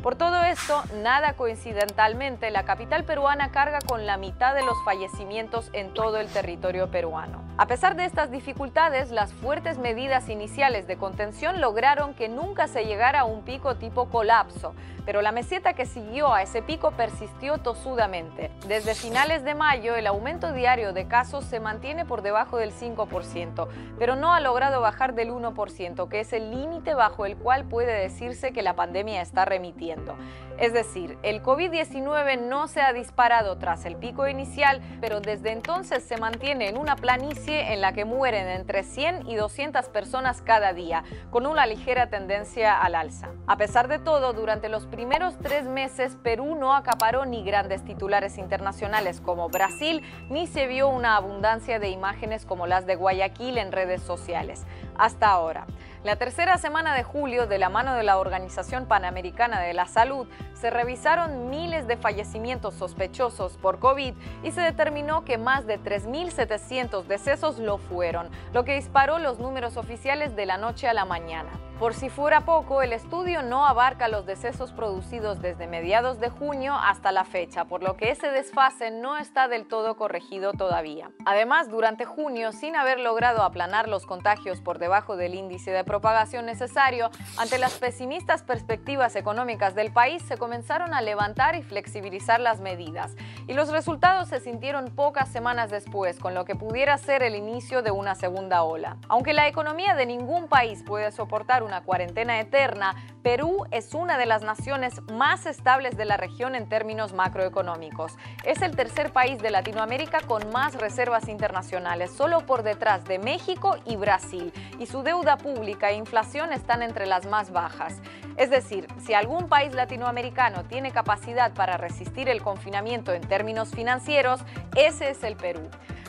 Por todo esto, nada coincidentalmente, la capital peruana carga con la mitad de los fallecimientos en todo el territorio peruano. A pesar de estas dificultades, las fuertes medidas iniciales de contención lograron que nunca se llegara a un pico tipo colapso, pero la meseta que siguió a ese pico persistió tosudamente. Desde finales de mayo, el aumento diario de casos se mantiene por debajo del 5%, pero no ha logrado bajar del 1%, que es el límite bajo el cual puede decirse que la pandemia está remitiendo. 运动。Es decir, el COVID-19 no se ha disparado tras el pico inicial, pero desde entonces se mantiene en una planicie en la que mueren entre 100 y 200 personas cada día, con una ligera tendencia al alza. A pesar de todo, durante los primeros tres meses, Perú no acaparó ni grandes titulares internacionales como Brasil, ni se vio una abundancia de imágenes como las de Guayaquil en redes sociales. Hasta ahora. La tercera semana de julio, de la mano de la Organización Panamericana de la Salud, se revisaron miles de fallecimientos sospechosos por COVID y se determinó que más de 3.700 decesos lo fueron, lo que disparó los números oficiales de la noche a la mañana. Por si fuera poco, el estudio no abarca los decesos producidos desde mediados de junio hasta la fecha, por lo que ese desfase no está del todo corregido todavía. Además, durante junio, sin haber logrado aplanar los contagios por debajo del índice de propagación necesario, ante las pesimistas perspectivas económicas del país se comenzaron a levantar y flexibilizar las medidas, y los resultados se sintieron pocas semanas después, con lo que pudiera ser el inicio de una segunda ola. Aunque la economía de ningún país puede soportar una cuarentena eterna, Perú es una de las naciones más estables de la región en términos macroeconómicos. Es el tercer país de Latinoamérica con más reservas internacionales, solo por detrás de México y Brasil, y su deuda pública e inflación están entre las más bajas. Es decir, si algún país latinoamericano tiene capacidad para resistir el confinamiento en términos financieros, ese es el Perú.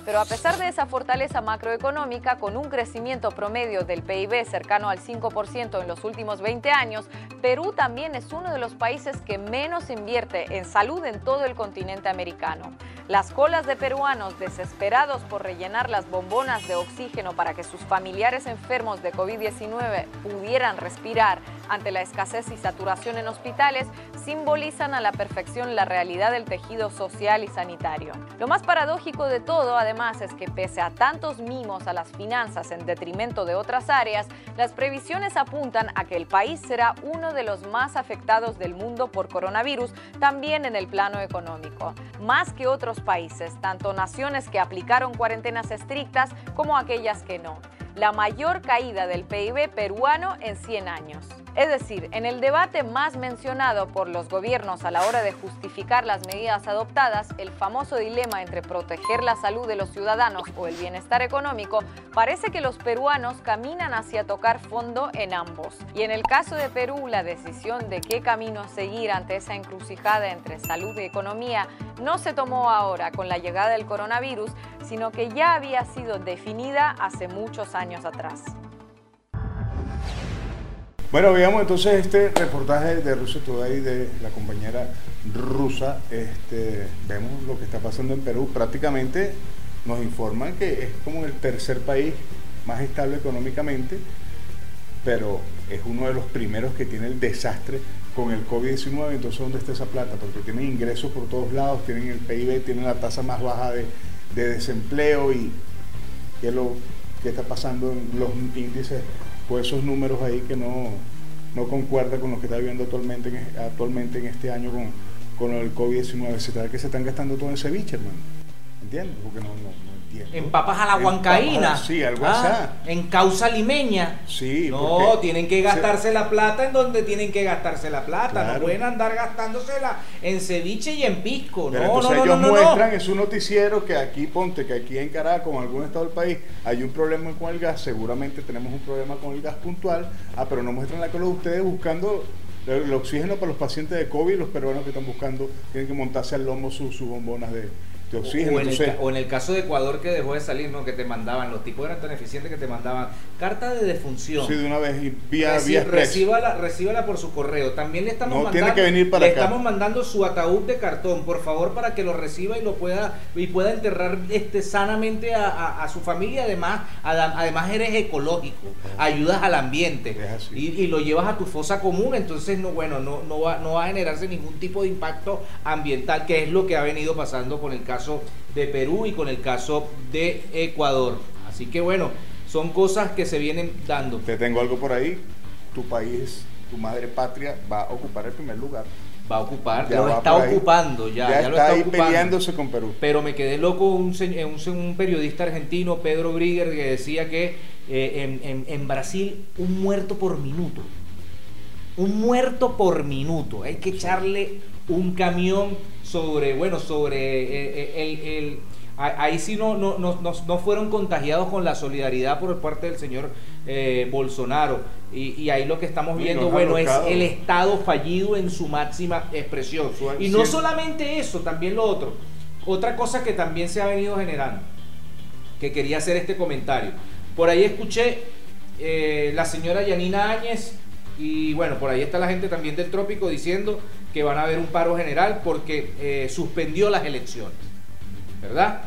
Pero a pesar de esa fortaleza macroeconómica, con un crecimiento promedio del PIB cercano al 5% en los últimos 20 años, Perú también es uno de los países que menos invierte en salud en todo el continente americano. Las colas de peruanos desesperados por rellenar las bombonas de oxígeno para que sus familiares enfermos de COVID-19 pudieran respirar ante la escasez y saturación en hospitales, simbolizan a la perfección la realidad del tejido social y sanitario. Lo más paradójico de todo, además, es que pese a tantos mimos a las finanzas en detrimento de otras áreas, las previsiones apuntan a que el país será uno de los más afectados del mundo por coronavirus, también en el plano económico. Más que otros países, tanto naciones que aplicaron cuarentenas estrictas como aquellas que no. La mayor caída del PIB peruano en 100 años. Es decir, en el debate más mencionado por los gobiernos a la hora de justificar las medidas adoptadas, el famoso dilema entre proteger la salud de los ciudadanos o el bienestar económico, parece que los peruanos caminan hacia tocar fondo en ambos. Y en el caso de Perú, la decisión de qué camino seguir ante esa encrucijada entre salud y economía no se tomó ahora con la llegada del coronavirus, sino que ya había sido definida hace muchos años atrás. Bueno, veamos entonces este reportaje de Rusia Today de la compañera rusa. Este, vemos lo que está pasando en Perú. Prácticamente nos informan que es como el tercer país más estable económicamente, pero es uno de los primeros que tiene el desastre con el COVID-19. Entonces, ¿dónde está esa plata? Porque tienen ingresos por todos lados, tienen el PIB, tienen la tasa más baja de, de desempleo y qué, lo, qué está pasando en los índices con esos números ahí que no, no concuerda con lo que está viviendo actualmente, en- actualmente en este año con, con el COVID-19. Se trata que se están gastando todo en ceviche, hermano. ¿Entiendes? Porque no entiendo. En papas a la huancaína. Sí, algo Ah. En causa limeña. Sí, No, tienen que gastarse la plata en donde tienen que gastarse la plata. No pueden andar gastándosela en ceviche y en pisco. Pero no, entonces no, no, ellos no, muestran en su noticiero que aquí, ponte, que aquí en Caracas, o en algún estado del país, hay un problema con el gas, seguramente tenemos un problema con el gas puntual, ah, pero no muestran la cola de ustedes buscando el, oxígeno para los pacientes de COVID, los peruanos que están buscando, tienen que montarse al lomo sus sus bombonas de, de oxígeno. O en, el, Entonces, ca- o en el caso de Ecuador que dejó de salir, ¿no? Que te mandaban, los tipos eran tan eficientes que te mandaban carta de defunción. sí, de una vez, y vía, Reci- vía recíbala, recíbala por su correo. También le estamos No, mandando, tiene que venir para le acá. estamos mandando su ataúd de cartón, por favor, para que lo reciba y lo pueda y pueda enterrar este sanamente a, a- a su familia. Además, además eres ecológico, ayudas al ambiente y, y lo llevas a tu fosa común. Entonces, no, bueno, no, no va, no va a generarse ningún tipo de impacto ambiental, que es lo que ha venido pasando con el caso de Perú y con el caso de Ecuador. Así que bueno, son cosas que se vienen dando. Te tengo algo por ahí. Tu país, tu madre patria, va a ocupar el primer lugar. Va a ocupar, Ya lo está ocupando ya, Ya ya lo está ahí ocupando. peleándose con Perú. Pero me quedé loco un, se- un, un periodista argentino, Pedro Brigger, que decía que eh, en, en- en Brasil un muerto por minuto. Un muerto por minuto. Hay que echarle un camión sobre, bueno, sobre eh, eh, el... el- a- Ahí sí no, no, no, no- no fueron contagiados con la solidaridad por parte del señor eh, Bolsonaro. Y, y ahí lo que estamos viendo, bueno, es el Estado fallido en su máxima expresión. Y no solamente eso, también lo otro. Otra cosa que también se ha venido generando, que quería hacer este comentario. Por ahí escuché eh, la señora Yanina Áñez y bueno, por ahí está la gente también del trópico diciendo que van a haber un paro general porque eh, suspendió las elecciones. ¿Verdad?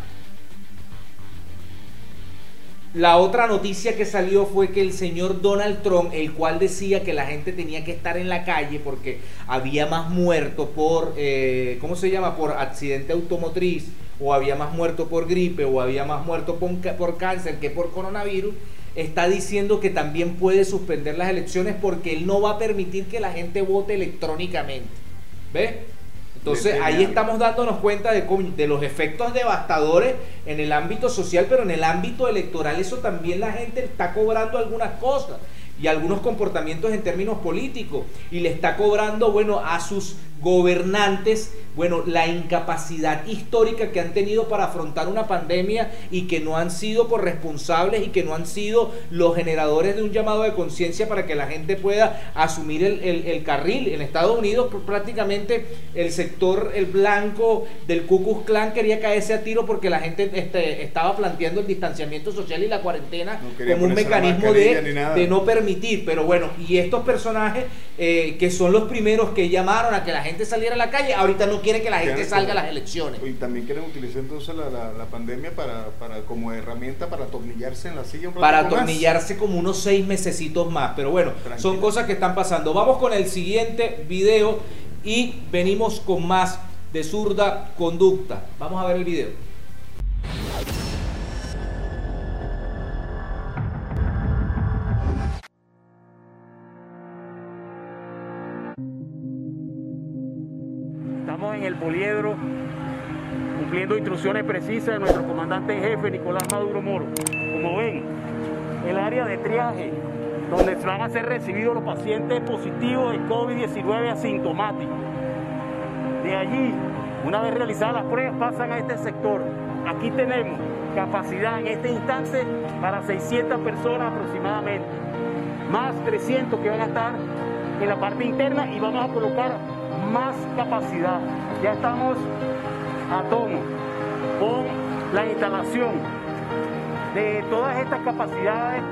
La otra noticia que salió fue que el señor Donald Trump, el cual decía que la gente tenía que estar en la calle porque había más muertos por, eh, ¿cómo se llama? Por accidente automotriz, o había más muertos por gripe, o había más muertos por, por cáncer que por coronavirus, está diciendo que también puede suspender las elecciones porque él no va a permitir que la gente vote electrónicamente. ¿Ves? Entonces ahí estamos dándonos cuenta de, de los efectos devastadores en el ámbito social, pero en el ámbito electoral eso también la gente está cobrando algunas cosas y algunos comportamientos en términos políticos y le está cobrando, bueno, a sus gobernantes, bueno, la incapacidad histórica que han tenido para afrontar una pandemia y que no han sido corresponsables y que no han sido los generadores de un llamado de conciencia para que la gente pueda asumir el, el- el carril. En Estados Unidos pr- prácticamente el sector, el blanco del Ku Klux Klan quería caerse a tiro porque la gente este, estaba planteando el distanciamiento social y la cuarentena como un mecanismo de, de no permitir. Pero bueno, y estos personajes eh, que son los primeros que llamaron a que la gente gente saliera a la calle, ahorita no quiere que la gente Quieren salga a las elecciones. Y también quieren utilizar entonces la, la- la pandemia para, para como herramienta para atornillarse en la silla un Para más. atornillarse como unos seis mesecitos más. Pero bueno, son cosas que están pasando. Vamos con el siguiente video y venimos con más de zurda conducta. Vamos a ver el video. Instrucciones precisas de nuestro comandante en jefe Nicolás Maduro Moro. Como ven, el área de triaje donde van a ser recibidos los pacientes positivos de COVID-19 asintomáticos. De allí, una vez realizadas las pruebas, pasan a este sector. Aquí tenemos capacidad en este instante para 600 personas aproximadamente, más 300 que van a estar en la parte interna y vamos a colocar más capacidad. Ya estamos a tono con la instalación de todas estas capacidades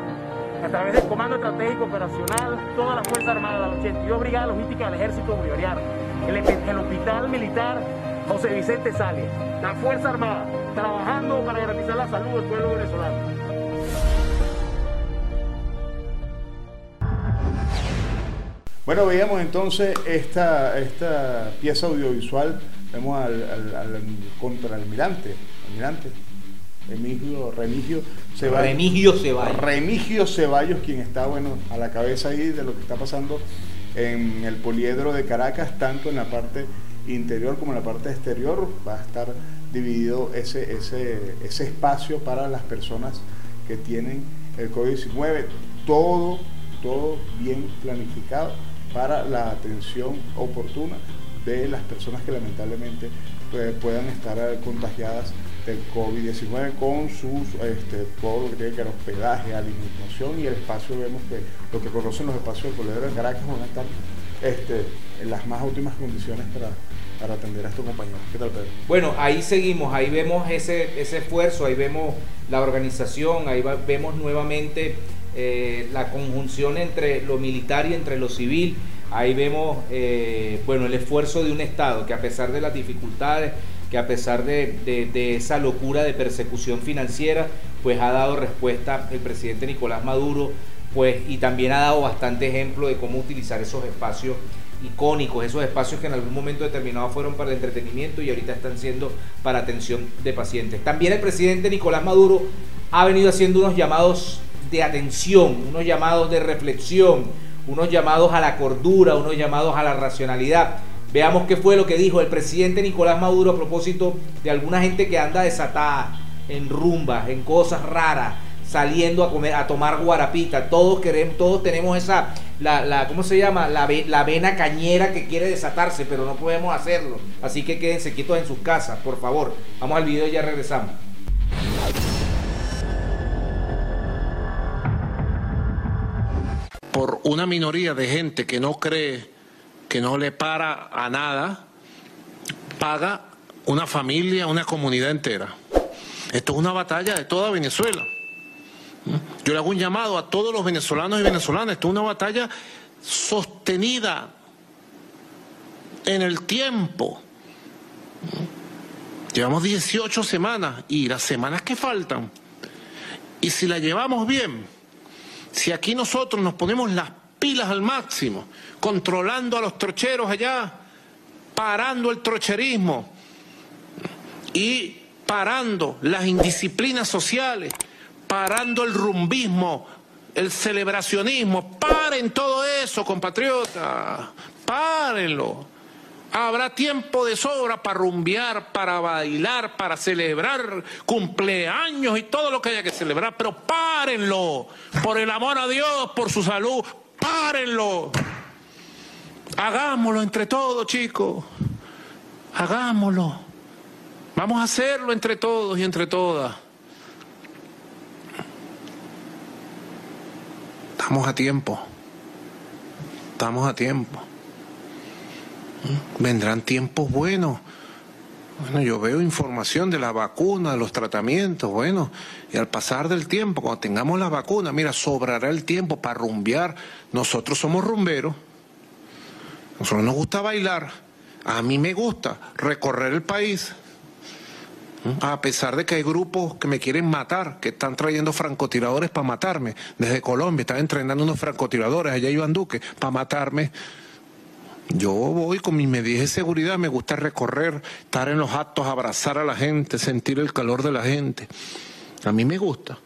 a través del Comando Estratégico Operacional, toda la Fuerza Armada, la 82 Brigada Logística del Ejército Bolivariano, el, el Hospital Militar José Vicente Sales, la Fuerza Armada, trabajando para garantizar la salud del pueblo venezolano. Bueno, veíamos entonces esta, esta pieza audiovisual, vemos al, al, al contraalmirante, almirante, Remigio, Remigio Ceballos. Remigio Ceballos. Remigio Ceballos, quien está, bueno, a la cabeza ahí de lo que está pasando en el poliedro de Caracas, tanto en la parte interior como en la parte exterior, va a estar dividido ese, ese, ese espacio para las personas que tienen el COVID-19, todo, todo bien planificado para la atención oportuna de las personas que lamentablemente pues, puedan estar eh, contagiadas del COVID-19 con sus, este, todo lo que tiene que ver hospedaje, alimentación y el espacio, vemos que lo que conocen los espacios del Poliedro de Caracas van a estar este, en las más óptimas condiciones para, para atender a estos compañeros. ¿Qué tal, Pedro? Bueno, ahí seguimos, ahí vemos ese, ese esfuerzo, ahí vemos la organización, ahí vemos nuevamente eh, la conjunción entre lo militar y entre lo civil. Ahí vemos eh, bueno, el esfuerzo de un Estado que a pesar de las dificultades, que a pesar de, de- esa locura de persecución financiera, pues ha dado respuesta el presidente Nicolás Maduro, pues y también ha dado bastante ejemplo de cómo utilizar esos espacios icónicos, esos espacios que en algún momento determinado fueron para el entretenimiento y ahorita están siendo para atención de pacientes. También el presidente Nicolás Maduro ha venido haciendo unos llamados de atención, unos llamados de reflexión, unos llamados a la cordura, unos llamados a la racionalidad. Veamos qué fue lo que dijo el presidente Nicolás Maduro a propósito de alguna gente que anda desatada en rumbas, en cosas raras, saliendo a comer, a tomar guarapita. Todos queremos, todos tenemos esa, la, la ¿cómo se llama? La, la vena cañera que quiere desatarse, pero no podemos hacerlo. Así que quédense quietos en sus casas, por favor. Vamos al video y ya regresamos. Por una minoría de gente que no cree, que no le para a nada, paga una familia, una comunidad entera. Esto es una batalla de toda Venezuela. Yo le hago un llamado a todos los venezolanos y venezolanas. Esto es una batalla sostenida en el tiempo. Llevamos 18 semanas y las semanas que faltan. Y si la llevamos bien, si aquí nosotros nos ponemos las pilas al máximo, controlando a los trocheros allá, parando el trocherismo y parando las indisciplinas sociales, parando el rumbismo, el celebracionismo, paren todo eso, compatriotas, párenlo. Habrá tiempo de sobra para rumbear, para bailar, para celebrar cumpleaños y todo lo que haya que celebrar, pero párenlo, por el amor a Dios, por su salud, párenlo. Hagámoslo entre todos, chicos. Hagámoslo. Vamos a hacerlo entre todos y entre todas. Estamos a tiempo. Estamos a tiempo. Vendrán tiempos buenos. Bueno, yo veo información de la vacuna, de los tratamientos, bueno, y al pasar del tiempo, cuando tengamos la vacuna, mira, sobrará el tiempo para rumbear. Nosotros somos rumberos, nosotros nos gusta bailar, A mí me gusta recorrer el país. A pesar de que hay grupos que me quieren matar, que están trayendo francotiradores para matarme. Desde Colombia están entrenando unos francotiradores, allá Iván Duque, para matarme. Yo voy con mis medidas de seguridad, me gusta recorrer, estar en los actos, abrazar a la gente, sentir el calor de la gente. A mí me gusta.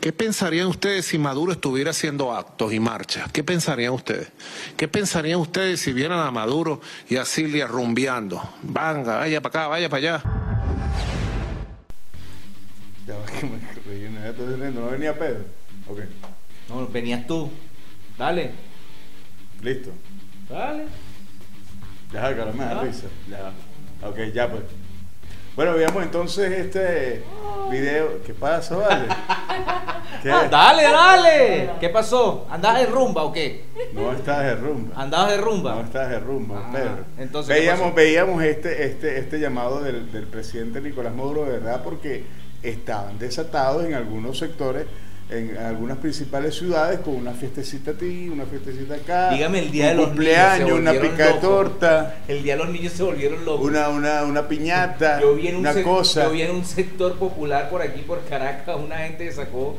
¿Qué pensarían ustedes si Maduro estuviera haciendo actos y marchas? ¿Qué pensarían ustedes? ¿Qué pensarían ustedes si vieran a Maduro y a Silvia rumbeando? Venga, vaya para acá, vaya para allá. Ya va [LAUGHS] que me riendo. ¿No venía Pedro? Ok. No, venías tú. Dale. Listo. Dale. Ya, me da Ah. risa. Ya. Ok, ya pues. Bueno, veamos entonces este video. ¿Qué pasa, vale? [LAUGHS] ¿Qué? Ah, dale, dale. ¿Qué pasó? ¿Andabas de rumba o qué? No estás de rumba. ¿Andabas de rumba? No estás de rumba, Ah, Pedro. entonces, ¿qué veíamos, pasó? veíamos este, este, este llamado del, del presidente Nicolás Maduro, de verdad, porque estaban desatados en algunos sectores, en algunas principales ciudades, con una fiestecita aquí, una fiestecita acá. Dígame el día un de los cumpleaños, niños, una pica de torta, El día de los niños se volvieron locos. una, una, una piñata, Yo vi, en un una sec- cosa. yo vi en un sector popular por aquí, por Caracas, una gente que sacó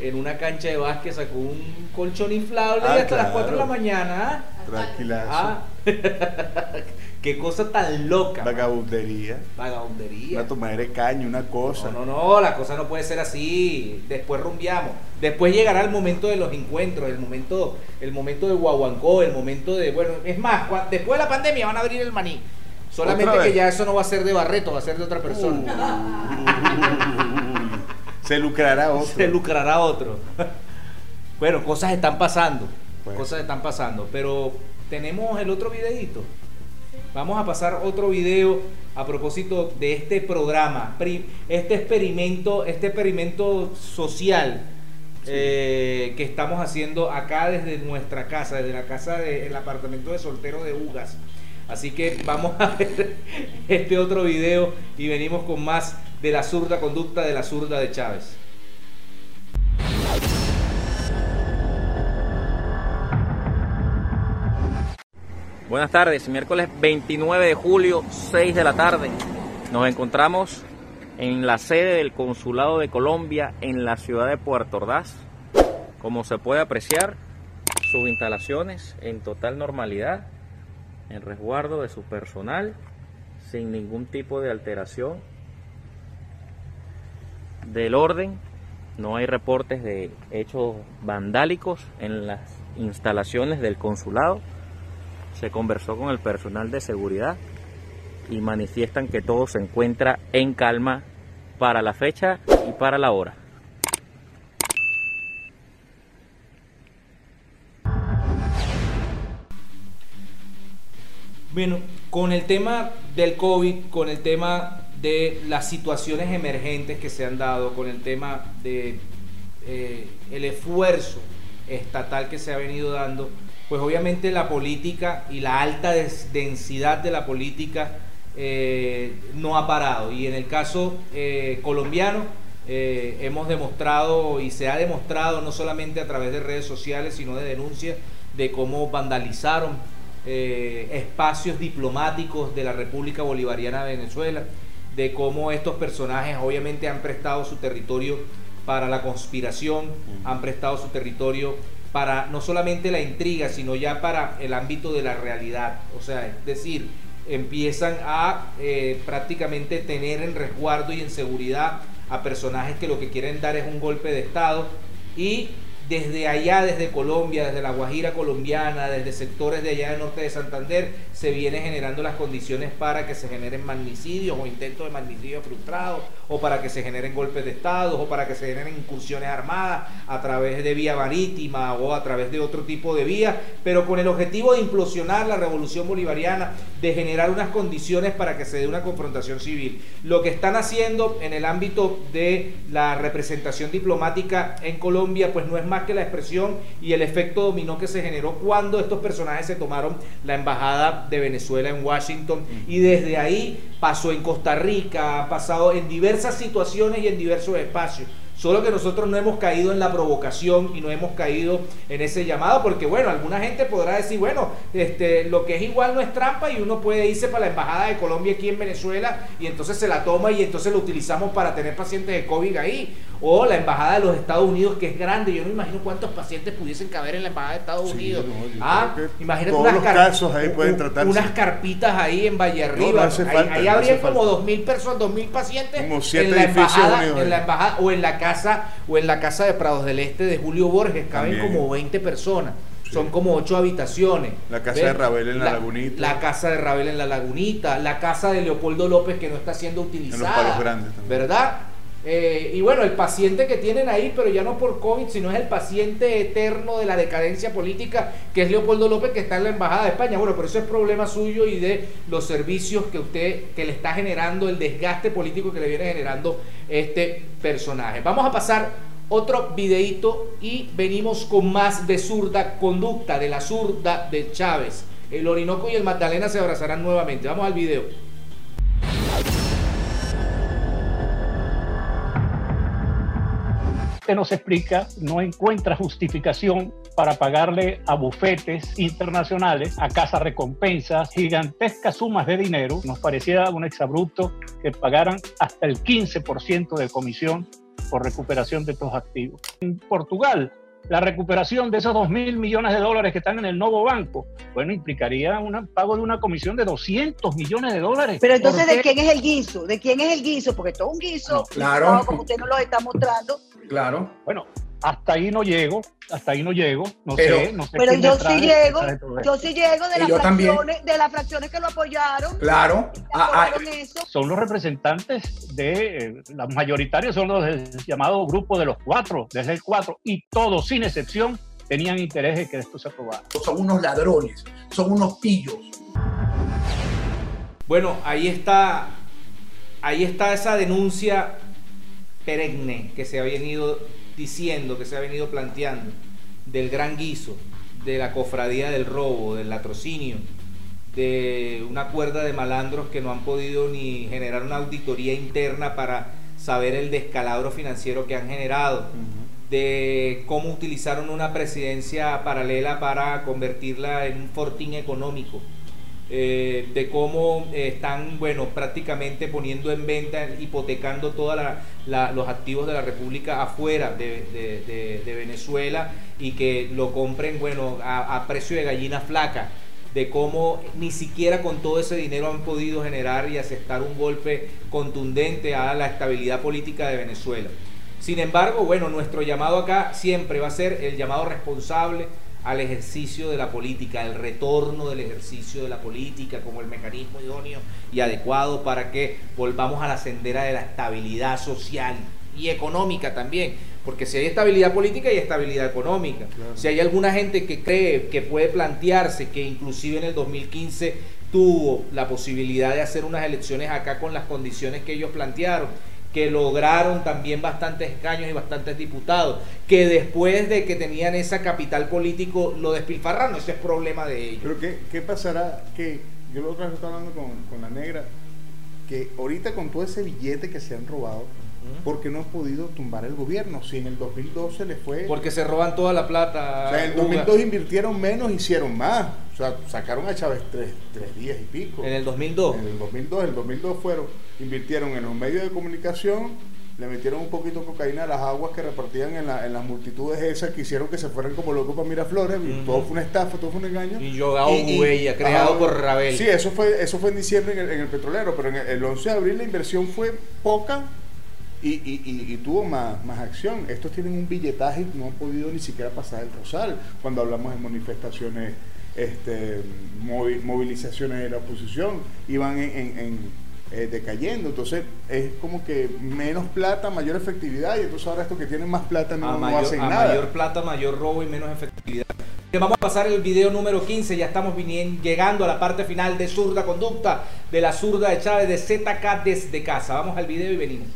en una cancha de básquet, sacó un colchón inflable Ah, y hasta las claro. 4 de la mañana. ¿ah? Tranquilazo. Ah. [LAUGHS] Qué cosa tan loca. Vagabundería. Vagabundería. Una tomadera de caña, una cosa. No, no, no, la cosa no puede ser así. Después rumbiamos. Después llegará el momento de los encuentros, el momento, el momento de Guaguancó, el momento de, bueno, es más, después de la pandemia van a abrir el maní. Solamente ¿Otra que ya eso no va a ser de Barreto, va a ser de otra persona. Se lucrará otro. Se lucrará otro. bueno, cosas están pasando. Pues. Cosas están pasando. Pero tenemos el otro videito. Vamos a pasar otro video a propósito de este programa, este experimento, este experimento social eh, que estamos haciendo acá desde nuestra casa, desde la casa del apartamento de soltero de Ugas. Así que vamos a ver [LAUGHS] este otro video y venimos con más de la zurda conducta de la zurda de Chávez. Buenas tardes, miércoles 29 de julio, 6 de la tarde. Nos encontramos en la sede del Consulado de Colombia en la ciudad de Puerto Ordaz. Como se puede apreciar, sus instalaciones en total normalidad, en resguardo de su personal, sin ningún tipo de alteración del orden. No hay reportes de hechos vandálicos en las instalaciones del consulado se conversó con el personal de seguridad y manifiestan que todo se encuentra en calma para la fecha y para la hora. Bueno, con el tema del COVID, con el tema de las situaciones emergentes que se han dado, con el tema de eh, esfuerzo estatal que se ha venido dando, pues obviamente la política y la alta densidad de la política eh, no ha parado. Y en el caso eh, colombiano eh, hemos demostrado y se ha demostrado no solamente a través de redes sociales, sino de denuncias de cómo vandalizaron espacios diplomáticos de la República Bolivariana de Venezuela, de cómo estos personajes obviamente han prestado su territorio para la conspiración, han prestado su territorio para no solamente la intriga, sino ya para el ámbito de la realidad. O sea, es decir, empiezan a eh, prácticamente tener en resguardo y en seguridad a personajes que lo que quieren dar es un golpe de Estado y desde allá, desde Colombia, desde la Guajira colombiana, desde sectores de allá del norte de Santander, se vienen generando las condiciones para que se generen magnicidios o intentos de magnicidio frustrados, o para que se generen golpes de Estado, o para que se generen incursiones armadas a través de vía marítima o a través de otro tipo de vía, pero con el objetivo de implosionar la revolución bolivariana, de generar unas condiciones para que se dé una confrontación civil. Lo que están haciendo en el ámbito de la representación diplomática en Colombia, pues no es más que la expresión y el efecto dominó que se generó cuando estos personajes se tomaron la embajada de Venezuela en Washington y desde ahí pasó en Costa Rica, ha pasado en diversas situaciones y en diversos espacios. Solo que nosotros no hemos caído en la provocación y no hemos caído en ese llamado, porque bueno, alguna gente podrá decir, bueno, este, lo que es igual no es trampa y uno puede irse para la embajada de Colombia aquí en Venezuela y entonces se la toma y entonces lo utilizamos para tener pacientes de COVID ahí. O la embajada de los Estados Unidos, que es grande, yo no imagino cuántos pacientes pudiesen caber en la embajada de Estados Unidos. ah, imagínate unas los car- casos ahí pueden tratarse. Unas carpitas ahí en Valle Arriba. no ahí ahí hace como falta. dos mil personas, dos mil pacientes Como siete en la embajada, en la o en la casa o en la casa de Prados del Este de Julio Borges caben También. como 20 personas. Son como ocho habitaciones. La casa ¿Ves? de Rabel en la Lagunita. La casa de Rabel en la Lagunita. La casa de Leopoldo López que no está siendo utilizada. Palos Grandes también. ¿Verdad? Eh, y bueno, el paciente que tienen ahí, pero ya no por COVID, sino es el paciente eterno de la decadencia política, que es Leopoldo López, que está en la Embajada de España. Bueno, pero eso es problema suyo y de los servicios que usted, que le está generando, el desgaste político que le viene generando este personaje. Vamos a pasar otro videíto y venimos con más de zurda conducta, de la zurda de Chávez. El Orinoco y el Magdalena se abrazarán nuevamente. Vamos al video. Usted nos explica, no encuentra justificación para pagarle a bufetes internacionales, a casas recompensas, gigantescas sumas de dinero. Nos parecía un exabrupto que pagaran hasta el 15% de comisión por recuperación de estos activos. En Portugal, la recuperación de esos 2 mil millones de dólares que están en el nuevo banco, bueno, implicaría un pago de una comisión de 200 millones de dólares. Pero entonces, ¿Por ¿de quién es el guiso? ¿De quién es el guiso? Porque todo un guiso, claro. no, como usted nos lo está mostrando. Claro. Bueno, hasta ahí no llego, hasta ahí no llego, no Pero- sé, no sé Pero yo sí llego, yo sí llego de Y las yo fracciones, de las fracciones que lo apoyaron. Claro. Ah, eso. Son los representantes de, eh, mayoritarios son los del llamado grupo de los cuatro, desde el cuatro, y todos, sin excepción, tenían interés en que esto se aprobara. Son unos ladrones, son unos pillos. Bueno, ahí está, ahí está esa denuncia perenne que se ha venido diciendo, que se ha venido planteando, del gran guiso, de la cofradía del robo, del latrocinio, de una cuerda de malandros que no han podido ni generar una auditoría interna para saber el descalabro financiero que han generado, de cómo utilizaron una presidencia paralela para convertirla en un fortín económico, eh, de cómo eh, están, bueno, prácticamente poniendo en venta, hipotecando todos los activos de la República afuera de, Venezuela y que lo compren, bueno, a, a precio de gallina flaca, de cómo ni siquiera con todo ese dinero han podido generar y aceptar un golpe contundente a la estabilidad política de Venezuela. Sin embargo, bueno, nuestro llamado acá siempre va a ser el llamado responsable al ejercicio de la política, el retorno del ejercicio de la política como el mecanismo idóneo y adecuado para que volvamos a la sendera de la estabilidad social y económica también, porque si hay estabilidad política hay estabilidad económica. Si hay alguna gente que cree que puede plantearse que inclusive en el 2015 tuvo la posibilidad de hacer unas elecciones acá con las condiciones que ellos plantearon, que lograron también bastantes escaños y bastantes diputados, que después de que tenían esa capital político lo despilfarraron, ese es problema de ellos. Pero ¿qué, qué pasará? Que yo la otra vez estaba hablando con, con la negra, que ahorita con todo ese billete que se han robado, ¿por qué no han podido tumbar el gobierno? Si en el 2012 le fue... Porque se roban toda la plata. O sea, en el Uga. 2002 invirtieron menos, hicieron más. O sea, sacaron a Chávez tres, tres días y pico. En el 2002. En el 2002, en el 2002 fueron, invirtieron en los medios de comunicación, le metieron un poquito de cocaína a las aguas que repartían en, la- en las multitudes esas que hicieron que se fueran como locos para Miraflores. Todo fue una estafa, todo fue un engaño. Y Yogao Huella, creado por Rabel. Sí, eso fue, eso fue en diciembre en el, en el petrolero, pero en el, el 11 de abril la inversión fue poca y, y- y- y tuvo más, más acción. Estos tienen un billetaje y no han podido ni siquiera pasar el rosal cuando hablamos de manifestaciones, este, movi- movilizaciones de la oposición, iban en, en- en, eh, decayendo. Entonces es como que menos plata, mayor efectividad y entonces ahora estos que tienen más plata no, a, no mayor, hacen a nada. mayor plata, mayor robo y menos efectividad. Vamos a pasar el video número 15, ya estamos vinien- llegando a la parte final de Zurda Conducta, de la Zurda de Chávez, de ZK desde casa. Vamos al video y venimos.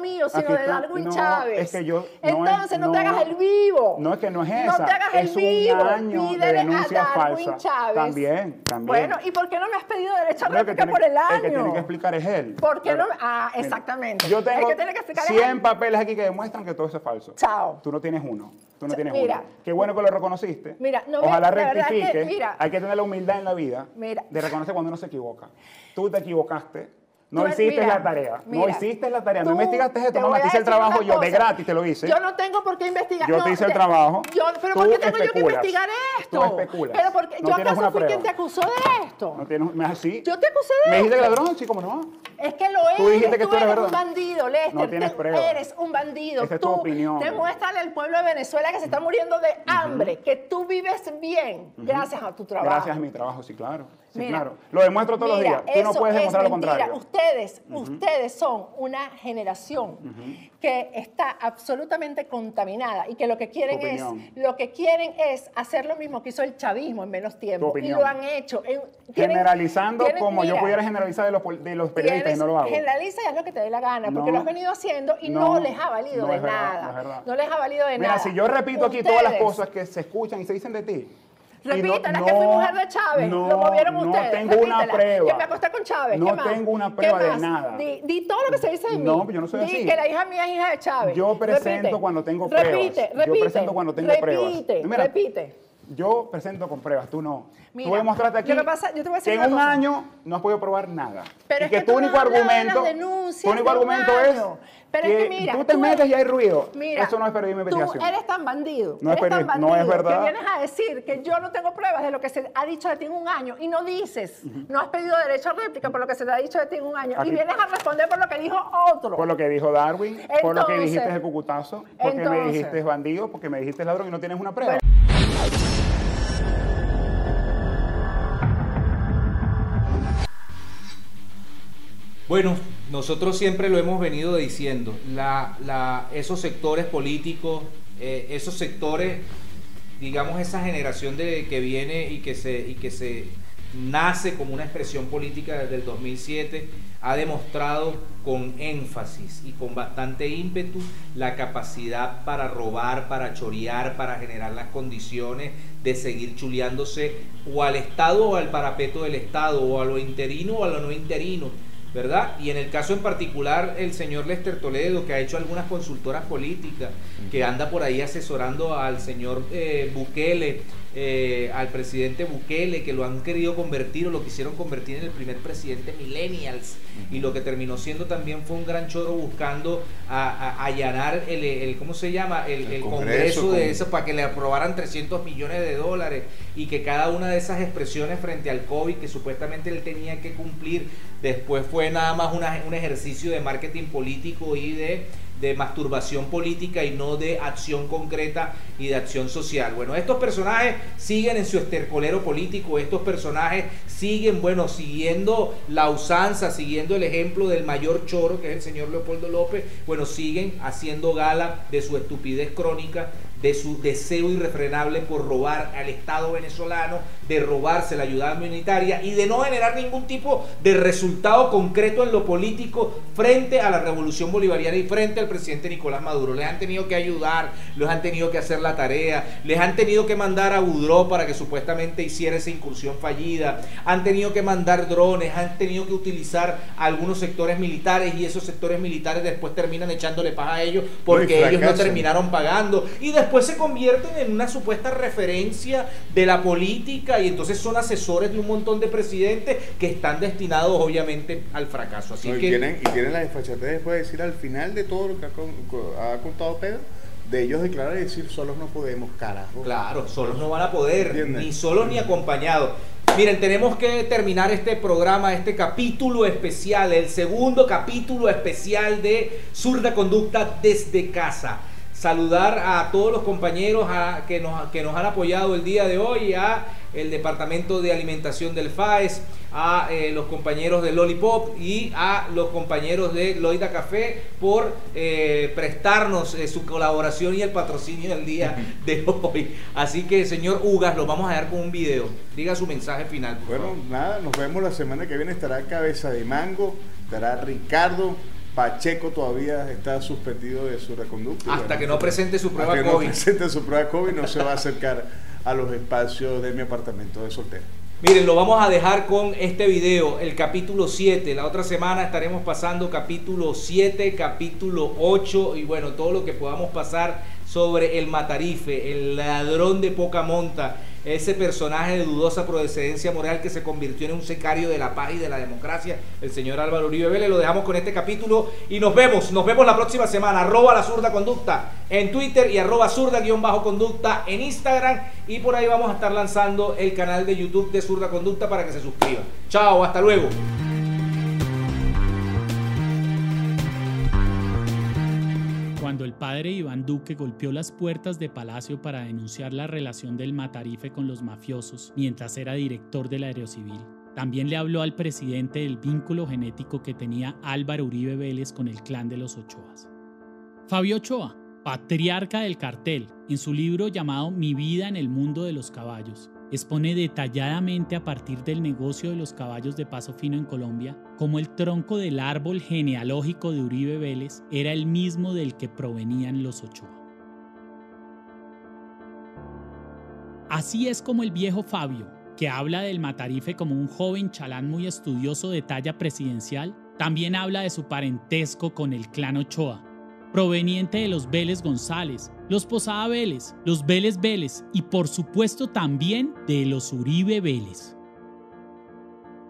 Mío sino Aquí de está. Darwin No, Chávez. es que yo- no Entonces, es- no, te no. hagas el vivo. No es que no es No esa, te hagas es el vivo. un año de a denuncia Darwin falsa. Chávez. También, también. Bueno, ¿y por qué no me has pedido derecho a Lo que réplica tiene por el año? El que tiene que explicar es él. ¿Por qué no? Ah, Mira, exactamente. Yo tengo el que tiene que explicar es 100 él. papeles aquí que demuestran que todo eso es falso. Chao. Tú no tienes uno. Tú no tienes mira. uno. Qué bueno que lo reconociste. Mira, no me- Ojalá la verdad es que, rectifique. mira. Hay que tener la humildad en la vida Mira. de reconocer cuando uno se equivoca. Tú te equivocaste. No Tú- hiciste mira, la tarea. no hiciste la tarea. No tú- investigaste te esto. Me a hice el trabajo yo. De gratis te lo hice. Yo no tengo por qué investigar. Yo no, te hice el trabajo. Yo, pero Tú ¿por qué tengo yo que especulas. investigar esto? Tú especulas. Pero porque No yo acaso fui quien prueba. te acusó de esto. No tienes, me así. Yo te acusé de Me dijiste esto. ladrón, sí, cómo no. Es que lo Tú eres. dijiste que tú eres eres un bandido, Lester. No tienes Tú pruebas. Eres un bandido. Esa es tu tú opinión. demuéstrale al pueblo de Venezuela que se está muriendo de hambre, que tú vives bien gracias a tu trabajo. Gracias a mi trabajo, sí, claro. Sí, Mira, claro. Lo demuestro todos Mira, los días. Tú no puedes es demostrar lo contrario. Ustedes, ustedes son una generación que está absolutamente contaminada y que lo que quieren es lo que quieren es hacer lo mismo que hizo el chavismo en menos tiempo y lo han hecho. Tienen- Generalizando tienen- como yo mira, pudiera generalizar de los, de los periodistas y no lo hago. Generaliza y haz lo que te dé la gana, porque No. lo has venido haciendo y no, No, les ha valido no de verdad, nada. no les ha valido de Mira, nada. si yo repito aquí todas las cosas que se escuchan y se dicen de ti. Y no- que fui no- mujer de Chávez. no, lo movieron no ustedes. tengo una Repítelas. prueba. Que me acosté con Chávez. No ¿Qué más? tengo una ¿Qué prueba de más? nada. Di, di todo lo que se dice de mí. No, yo no soy Di así. que la hija mía es hija de Chávez. Yo presento Repite. cuando tengo Repite, pruebas. Yo repite. presento cuando tengo repite, pruebas. Mira, repite. Yo presento con pruebas, tú no. Mira, tú demostraste aquí que pasa- yo te voy a decir que en un cosa. año no has podido probar nada. Pero y es que, que tu tú único no argumento, tu único argumento es Pero que es que mira, tú te tú metes y hay ruido. Mira, Eso no es periodismo de Tú investigación. eres tan bandido. No es eres tan bandido no es verdad. Que vienes a decir que yo no tengo pruebas de lo que se ha dicho de ti en un año y no dices, no has pedido derecho a réplica por lo que se te ha dicho de ti en un año Aquí- y vienes a responder por lo que dijo otro. Por lo que dijo Darwin, por lo que Entonces- dijiste el cucutazo, porque me Entonces- dijiste bandido, porque me dijiste ladrón y no tienes una prueba. Bueno, nosotros siempre lo hemos venido diciendo, la, la- esos sectores políticos, eh, esos sectores, digamos esa generación de que viene y que se y que se nace como una expresión política desde el 2007, ha demostrado con énfasis y con bastante ímpetu la capacidad para robar, para chorear, para generar las condiciones de seguir chuleándose o al Estado o al parapeto del Estado, o a lo interino o a lo no interino. ¿Verdad? Y en el caso en particular, el señor Lester Toledo, que ha hecho algunas consultoras políticas, que anda por ahí asesorando al señor eh, Bukele, eh, al presidente Bukele, que lo han querido convertir o lo quisieron convertir en el primer presidente millennials, y lo que terminó siendo también fue un gran choro buscando a, a- allanar el, el- ¿cómo se llama? El, El el Congreso Congreso de eso para que le aprobaran 300 millones de dólares y que cada una de esas expresiones frente al COVID que supuestamente él tenía que cumplir, después fue nada más una- un ejercicio de marketing político y de, de masturbación política y no de acción concreta y de acción social. Bueno, estos personajes siguen en su estercolero político, estos personajes siguen, bueno, siguiendo la usanza, siguiendo el ejemplo del mayor choro que es el señor Leopoldo López, bueno, siguen haciendo gala de su estupidez crónica, de su deseo irrefrenable por robar al Estado venezolano, de robarse la ayuda humanitaria y de no generar ningún tipo de resultado concreto en lo político frente a la revolución bolivariana y frente al presidente Nicolás Maduro. Les han tenido que ayudar, les han tenido que hacer la tarea, les han tenido que mandar a Udró para que supuestamente hiciera esa incursión fallida, han tenido que mandar drones, han tenido que utilizar algunos sectores militares y esos sectores militares después terminan echándole paja a ellos porque ellos no terminaron pagando y después se convierten en una supuesta referencia de la política y entonces son asesores de un montón de presidentes que están destinados obviamente al fracaso. Así No, y, que tienen, y tienen la desfachatez después de decir al final de todo lo que ha, ha contado Pedro, de ellos declarar y decir solos no podemos, carajo. Claro, solos no van a poder, ¿Entiendes? ni solos ni acompañados. Miren, tenemos que terminar este programa, este capítulo especial, el segundo capítulo especial de Zurda Conducta desde casa. Saludar a todos los compañeros a- que, nos, que nos han apoyado el día de hoy, a el Departamento de Alimentación del FAES, a eh, los compañeros de Lollipop y a los compañeros de Loida Café por eh, prestarnos eh, su colaboración y el patrocinio del día [LAUGHS] de hoy. Así que, señor Ugas, lo vamos a dejar con un video. Diga su mensaje final. por Bueno, favor. nada, nos vemos la semana que viene. Estará Cabeza de Mango, estará Ricardo Pacheco todavía está suspendido de su reconducto. Hasta que no presente su prueba hasta que COVID. no presente su prueba COVID no se va a acercar a los espacios de mi apartamento de soltero. Miren, lo vamos a dejar con este video, el capítulo 7. La otra semana estaremos pasando capítulo 7, capítulo 8 y bueno, todo lo que podamos pasar sobre el Matarife, el ladrón de poca monta, ese personaje de dudosa procedencia moral que se convirtió en un secario de la paz y de la democracia, el señor Álvaro Uribe Vélez. Lo dejamos con este capítulo y nos vemos, nos vemos la próxima semana. Arroba la zurda conducta en Twitter y arroba zurda guion bajo conducta en Instagram. Y por ahí vamos a estar lanzando el canal de YouTube de Zurda Conducta para que se suscriban. Chao, hasta luego. El padre Iván Duque golpeó las puertas de Palacio para denunciar la relación del Matarife con los mafiosos mientras era director del Aerocivil, también le habló al presidente del vínculo genético que tenía Álvaro Uribe Vélez con el clan de los Ochoas. Fabio Ochoa, patriarca del cartel, en su libro llamado Mi vida en el mundo de los caballos, expone detalladamente a partir del negocio de los caballos de paso fino en Colombia cómo el tronco del árbol genealógico de Uribe Vélez era el mismo del que provenían los Ochoa. Así es como el viejo Fabio, que habla del Matarife como un joven chalán muy estudioso de talla presidencial, también habla de su parentesco con el clan Ochoa, proveniente de los Vélez González, los Posada Vélez, los Vélez Vélez y por supuesto también de los Uribe Vélez.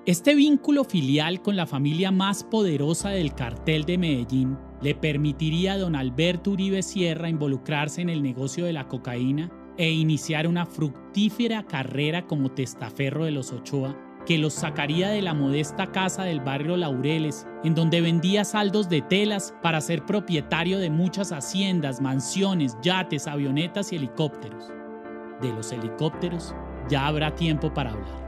Este vínculo filial con la familia más poderosa del cartel de Medellín le permitiría a don Alberto Uribe Sierra involucrarse en el negocio de la cocaína e iniciar una fructífera carrera como testaferro de los Ochoa que los sacaría de la modesta casa del barrio Laureles, en donde vendía saldos de telas para ser propietario de muchas haciendas, mansiones, yates, avionetas y helicópteros. De los helicópteros ya habrá tiempo para hablar.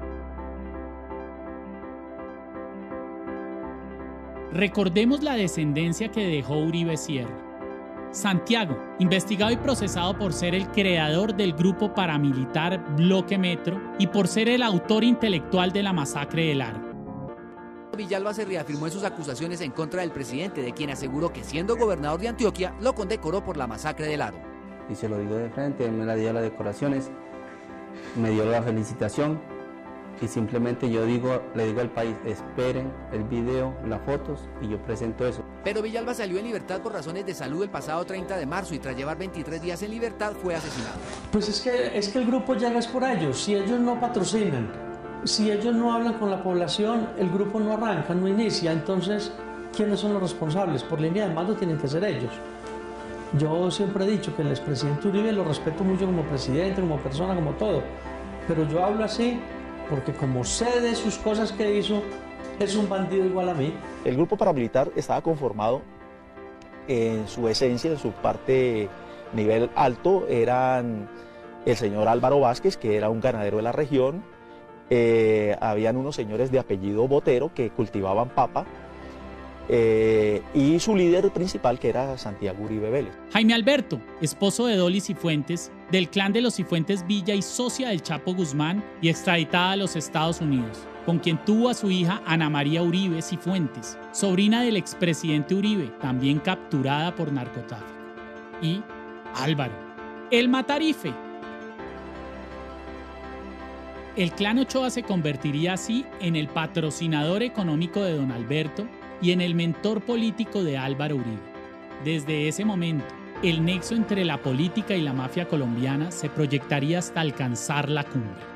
Recordemos la descendencia que dejó Uribe Sierra. Santiago, investigado y procesado por ser el creador del grupo paramilitar Bloque Metro y por ser el autor intelectual de la masacre del Aro. Villalba se reafirmó en sus acusaciones en contra del presidente, de quien aseguró que siendo gobernador de Antioquia lo condecoró por la masacre del Aro. Y se lo digo de frente, me la dio las decoraciones, me dio la felicitación y simplemente yo digo, le digo al país, esperen el video, las fotos y yo presento eso. Pero Villalba salió en libertad por razones de salud el pasado 30 de marzo y tras llevar 23 días en libertad fue asesinado. Pues es que, es que el grupo llega es por ellos, si ellos no patrocinan, si ellos no hablan con la población, el grupo no arranca, no inicia, entonces, ¿quiénes son los responsables? Por línea de mando tienen que ser ellos. Yo siempre he dicho que el expresidente Uribe lo respeto mucho como presidente, como persona, como todo, pero yo hablo así porque como sé de sus cosas que hizo, es un bandido igual a mí. El grupo paramilitar estaba conformado en su esencia, en su parte nivel alto, eran el señor Álvaro Vázquez, que era un ganadero de la región, eh, habían unos señores de apellido Botero que cultivaban papa, eh, y su líder principal que era Santiago Uribe Vélez. Jaime Alberto, esposo de Dolly Cifuentes, del clan de los Cifuentes Villa y socia del Chapo Guzmán y extraditada a los Estados Unidos, con quien tuvo a su hija Ana María Uribe Cifuentes, sobrina del expresidente Uribe, también capturada por narcotráfico. Y Álvaro, el Matarife. El clan Ochoa se convertiría así en el patrocinador económico de don Alberto y en el mentor político de Álvaro Uribe. Desde ese momento, el nexo entre la política y la mafia colombiana se proyectaría hasta alcanzar la cumbre.